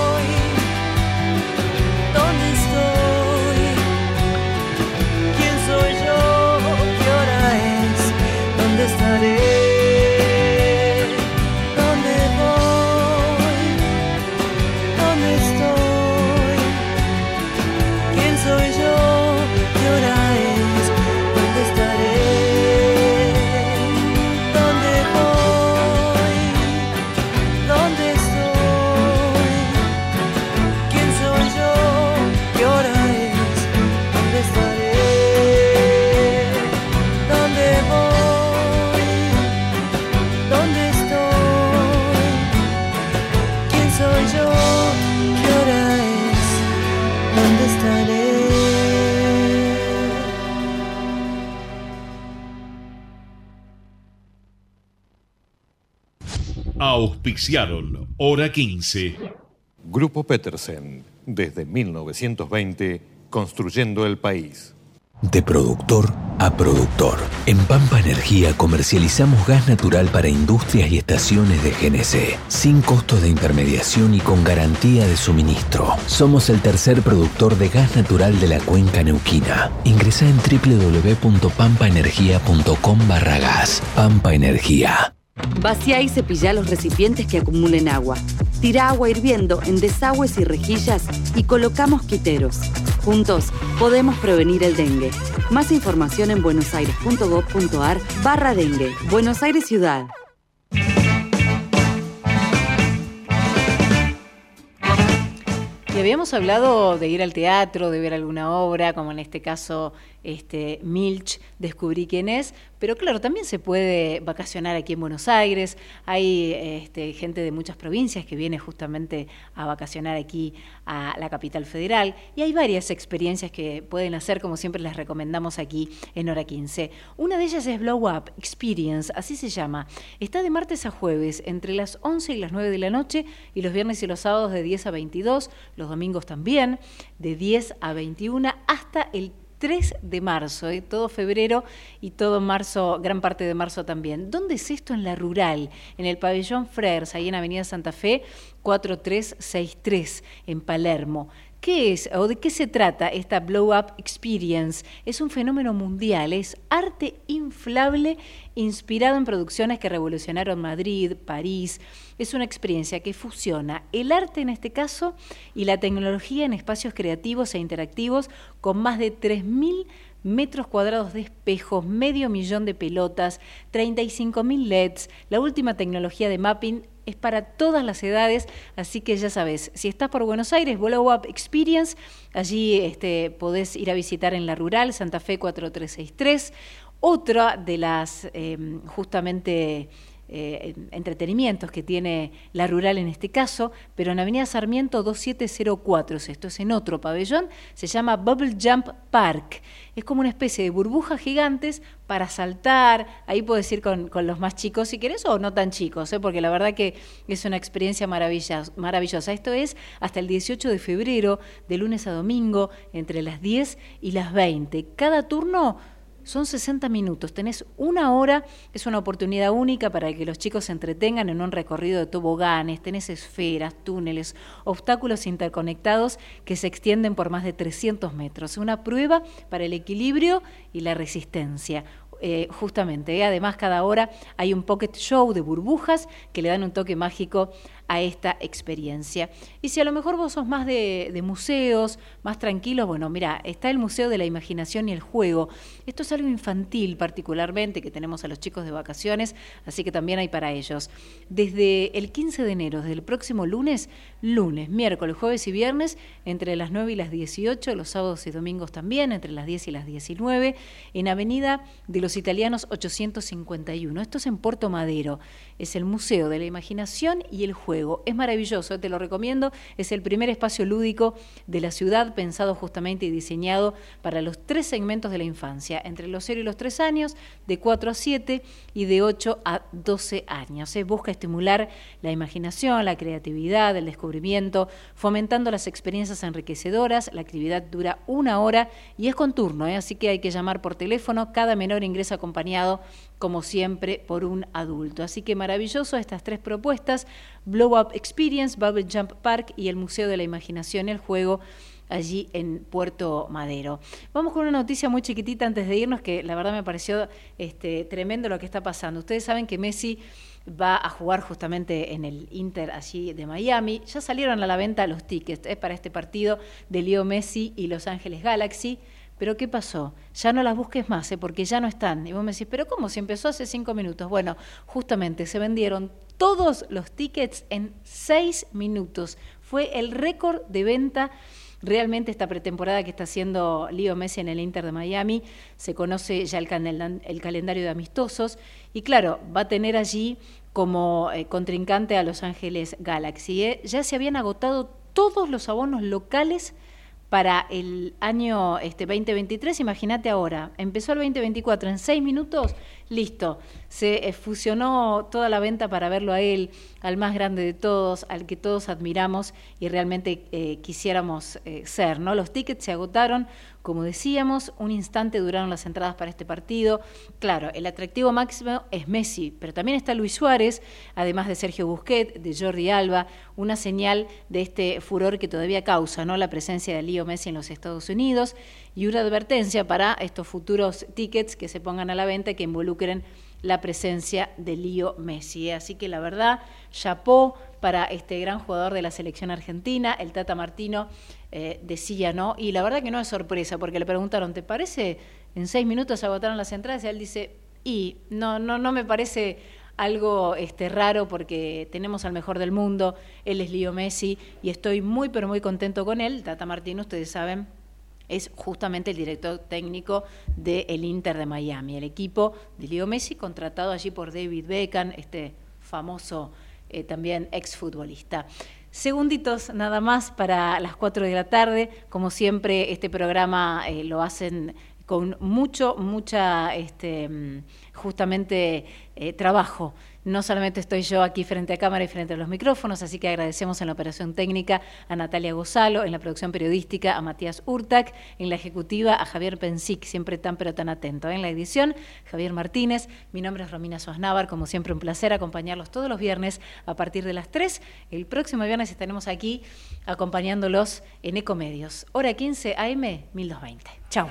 Auspiciaron Hora 15. Grupo Petersen, desde 1920, construyendo el país. De productor a productor. En Pampa Energía comercializamos gas natural para industrias y estaciones de GNC, sin costos de intermediación y con garantía de suministro. Somos el tercer productor de gas natural de la cuenca neuquina. Ingresa en www.pampaenergia.com barra gas. Pampa Energía. Vacía y cepilla los recipientes que acumulen agua. Tira agua hirviendo en desagües y rejillas y colocamos quiteros. Juntos podemos prevenir el dengue. Más información en buenosaires.gov.ar barra dengue. Buenos Aires Ciudad. Y habíamos hablado de ir al teatro, de ver alguna obra, como en este caso este, Milch, descubrí quién es, pero claro, también se puede vacacionar aquí en Buenos Aires, hay este, gente de muchas provincias que viene justamente a vacacionar aquí a la capital federal y hay varias experiencias que pueden hacer, como siempre les recomendamos aquí en Hora 15. Una de ellas es Blow Up Experience, así se llama. Está de martes a jueves, entre las 11 y las 9 de la noche y los viernes y los sábados de 10 a 22, los domingos también, de 10 a 21 hasta el 3 de marzo, ¿eh? todo febrero y todo marzo, gran parte de marzo también. ¿Dónde es esto? En la rural, en el pabellón Frers, ahí en Avenida Santa Fe, 4363, en Palermo. ¿Qué es o de qué se trata esta Blow Up Experience? Es un fenómeno mundial, es arte inflable inspirado en producciones que revolucionaron Madrid, París. Es una experiencia que fusiona el arte en este caso y la tecnología en espacios creativos e interactivos con más de 3.000 metros cuadrados de espejos, medio millón de pelotas, 35.000 LEDs, la última tecnología de mapping es para todas las edades, así que ya sabes, si estás por Buenos Aires, Blow Up Experience, allí este, podés ir a visitar en la rural, Santa Fe 4363. Otra de las eh, justamente eh, entretenimientos que tiene la rural en este caso, pero en Avenida Sarmiento 2704, esto es en otro pabellón, se llama Bubble Jump Park. Es como una especie de burbujas gigantes para saltar, ahí puedes ir con, los más chicos si quieres o no tan chicos, ¿eh? porque la verdad que es una experiencia maravillosa. Esto es hasta el 18 de febrero, de lunes a domingo, entre las 10 y las 20. Cada turno son 60 minutos, tenés una hora, es una oportunidad única para que los chicos se entretengan en un recorrido de toboganes, tenés esferas, túneles, obstáculos interconectados que se extienden por más de 300 metros. Una prueba para el equilibrio y la resistencia. Eh, justamente. ¿eh? Además, cada hora hay un pocket show de burbujas que le dan un toque mágico a esta experiencia. Y si a lo mejor vos sos más de, museos, más tranquilos, bueno, mira, está el Museo de la Imaginación y el Juego. Esto es algo infantil particularmente, que tenemos a los chicos de vacaciones, así que también hay para ellos. Desde el 15 de enero, desde el próximo lunes, lunes, miércoles, jueves y viernes, entre las 9 y las 18, los sábados y domingos también, entre las 10 y las 19, en Avenida de los Italianos 851. Esto es en Puerto Madero. Es el Museo de la Imaginación y el Juego es maravilloso, te lo recomiendo. Es el primer espacio lúdico de la ciudad pensado justamente y diseñado para los tres segmentos de la infancia, entre los 0 y los 3 años, de 4 a 7 y de 8 a 12 años. ¿eh? Busca estimular la imaginación, la creatividad, el descubrimiento, fomentando las experiencias enriquecedoras. La actividad dura una hora y es con turno, ¿eh? así que hay que llamar por teléfono. Cada menor ingresa acompañado como siempre, por un adulto. Así que maravilloso estas tres propuestas, Blow Up Experience, Bubble Jump Park y el Museo de la Imaginación, el juego allí en Puerto Madero. Vamos con una noticia muy chiquitita antes de irnos, que la verdad me pareció este, tremendo lo que está pasando. Ustedes saben que Messi va a jugar justamente en el Inter allí de Miami. Ya salieron a la venta los tickets ¿eh? para este partido de Leo Messi y Los Ángeles Galaxy. Pero ¿qué pasó? Ya no las busques más, ¿eh? porque ya no están. Y vos me decís, ¿pero cómo? Si empezó hace cinco minutos. Bueno, justamente se vendieron todos los tickets en seis minutos. Fue el récord de venta realmente esta pretemporada que está haciendo Leo Messi en el Inter de Miami. Se conoce ya el, calendario de amistosos. Y claro, va a tener allí como eh, contrincante a Los Ángeles Galaxy. ¿eh? Ya se habían agotado todos los abonos locales para el año este, 2023, imagínate ahora, empezó el 2024 en seis minutos, listo, se eh, fusionó toda la venta para verlo a él, al más grande de todos, al que todos admiramos y realmente eh, quisiéramos eh, ser. ¿no? Los tickets se agotaron, como decíamos, un instante duraron las entradas para este partido. Claro, el atractivo máximo es Messi, pero también está Luis Suárez, además de Sergio Busquet, de Jordi Alba, una señal de este furor que todavía causa ¿no? la presencia de Leo Messi en los Estados Unidos y una advertencia para estos futuros tickets que se pongan a la venta que la presencia de Lío Messi. Así que la verdad, chapó para este gran jugador de la selección argentina, el Tata Martino eh, decía, ¿no? Y la verdad que no es sorpresa, porque le preguntaron, ¿te parece? En seis minutos agotaron las entradas y él dice, y no, no, no me parece algo este, raro porque tenemos al mejor del mundo, él es Lío Messi y estoy muy pero muy contento con él. Tata Martino, ustedes saben, es justamente el director técnico del Inter de Miami, el equipo de Leo Messi, contratado allí por David Beckham, este famoso eh, también exfutbolista. Segunditos nada más para las 4 de la tarde. Como siempre, este programa eh, lo hacen con mucho, mucha, este, mm, justamente, eh, trabajo no solamente estoy yo aquí frente a cámara y frente a los micrófonos, así que agradecemos en la operación técnica a Natalia Gozalo, en la producción periodística a Matías Urtac, en la ejecutiva a Javier Pensic, siempre tan pero tan atento. En la edición, Javier Martínez, mi nombre es Romina Sosnávar, como siempre un placer acompañarlos todos los viernes a partir de las 3. El próximo viernes estaremos aquí acompañándolos en Ecomedios, hora 15 AM 1220. Chao.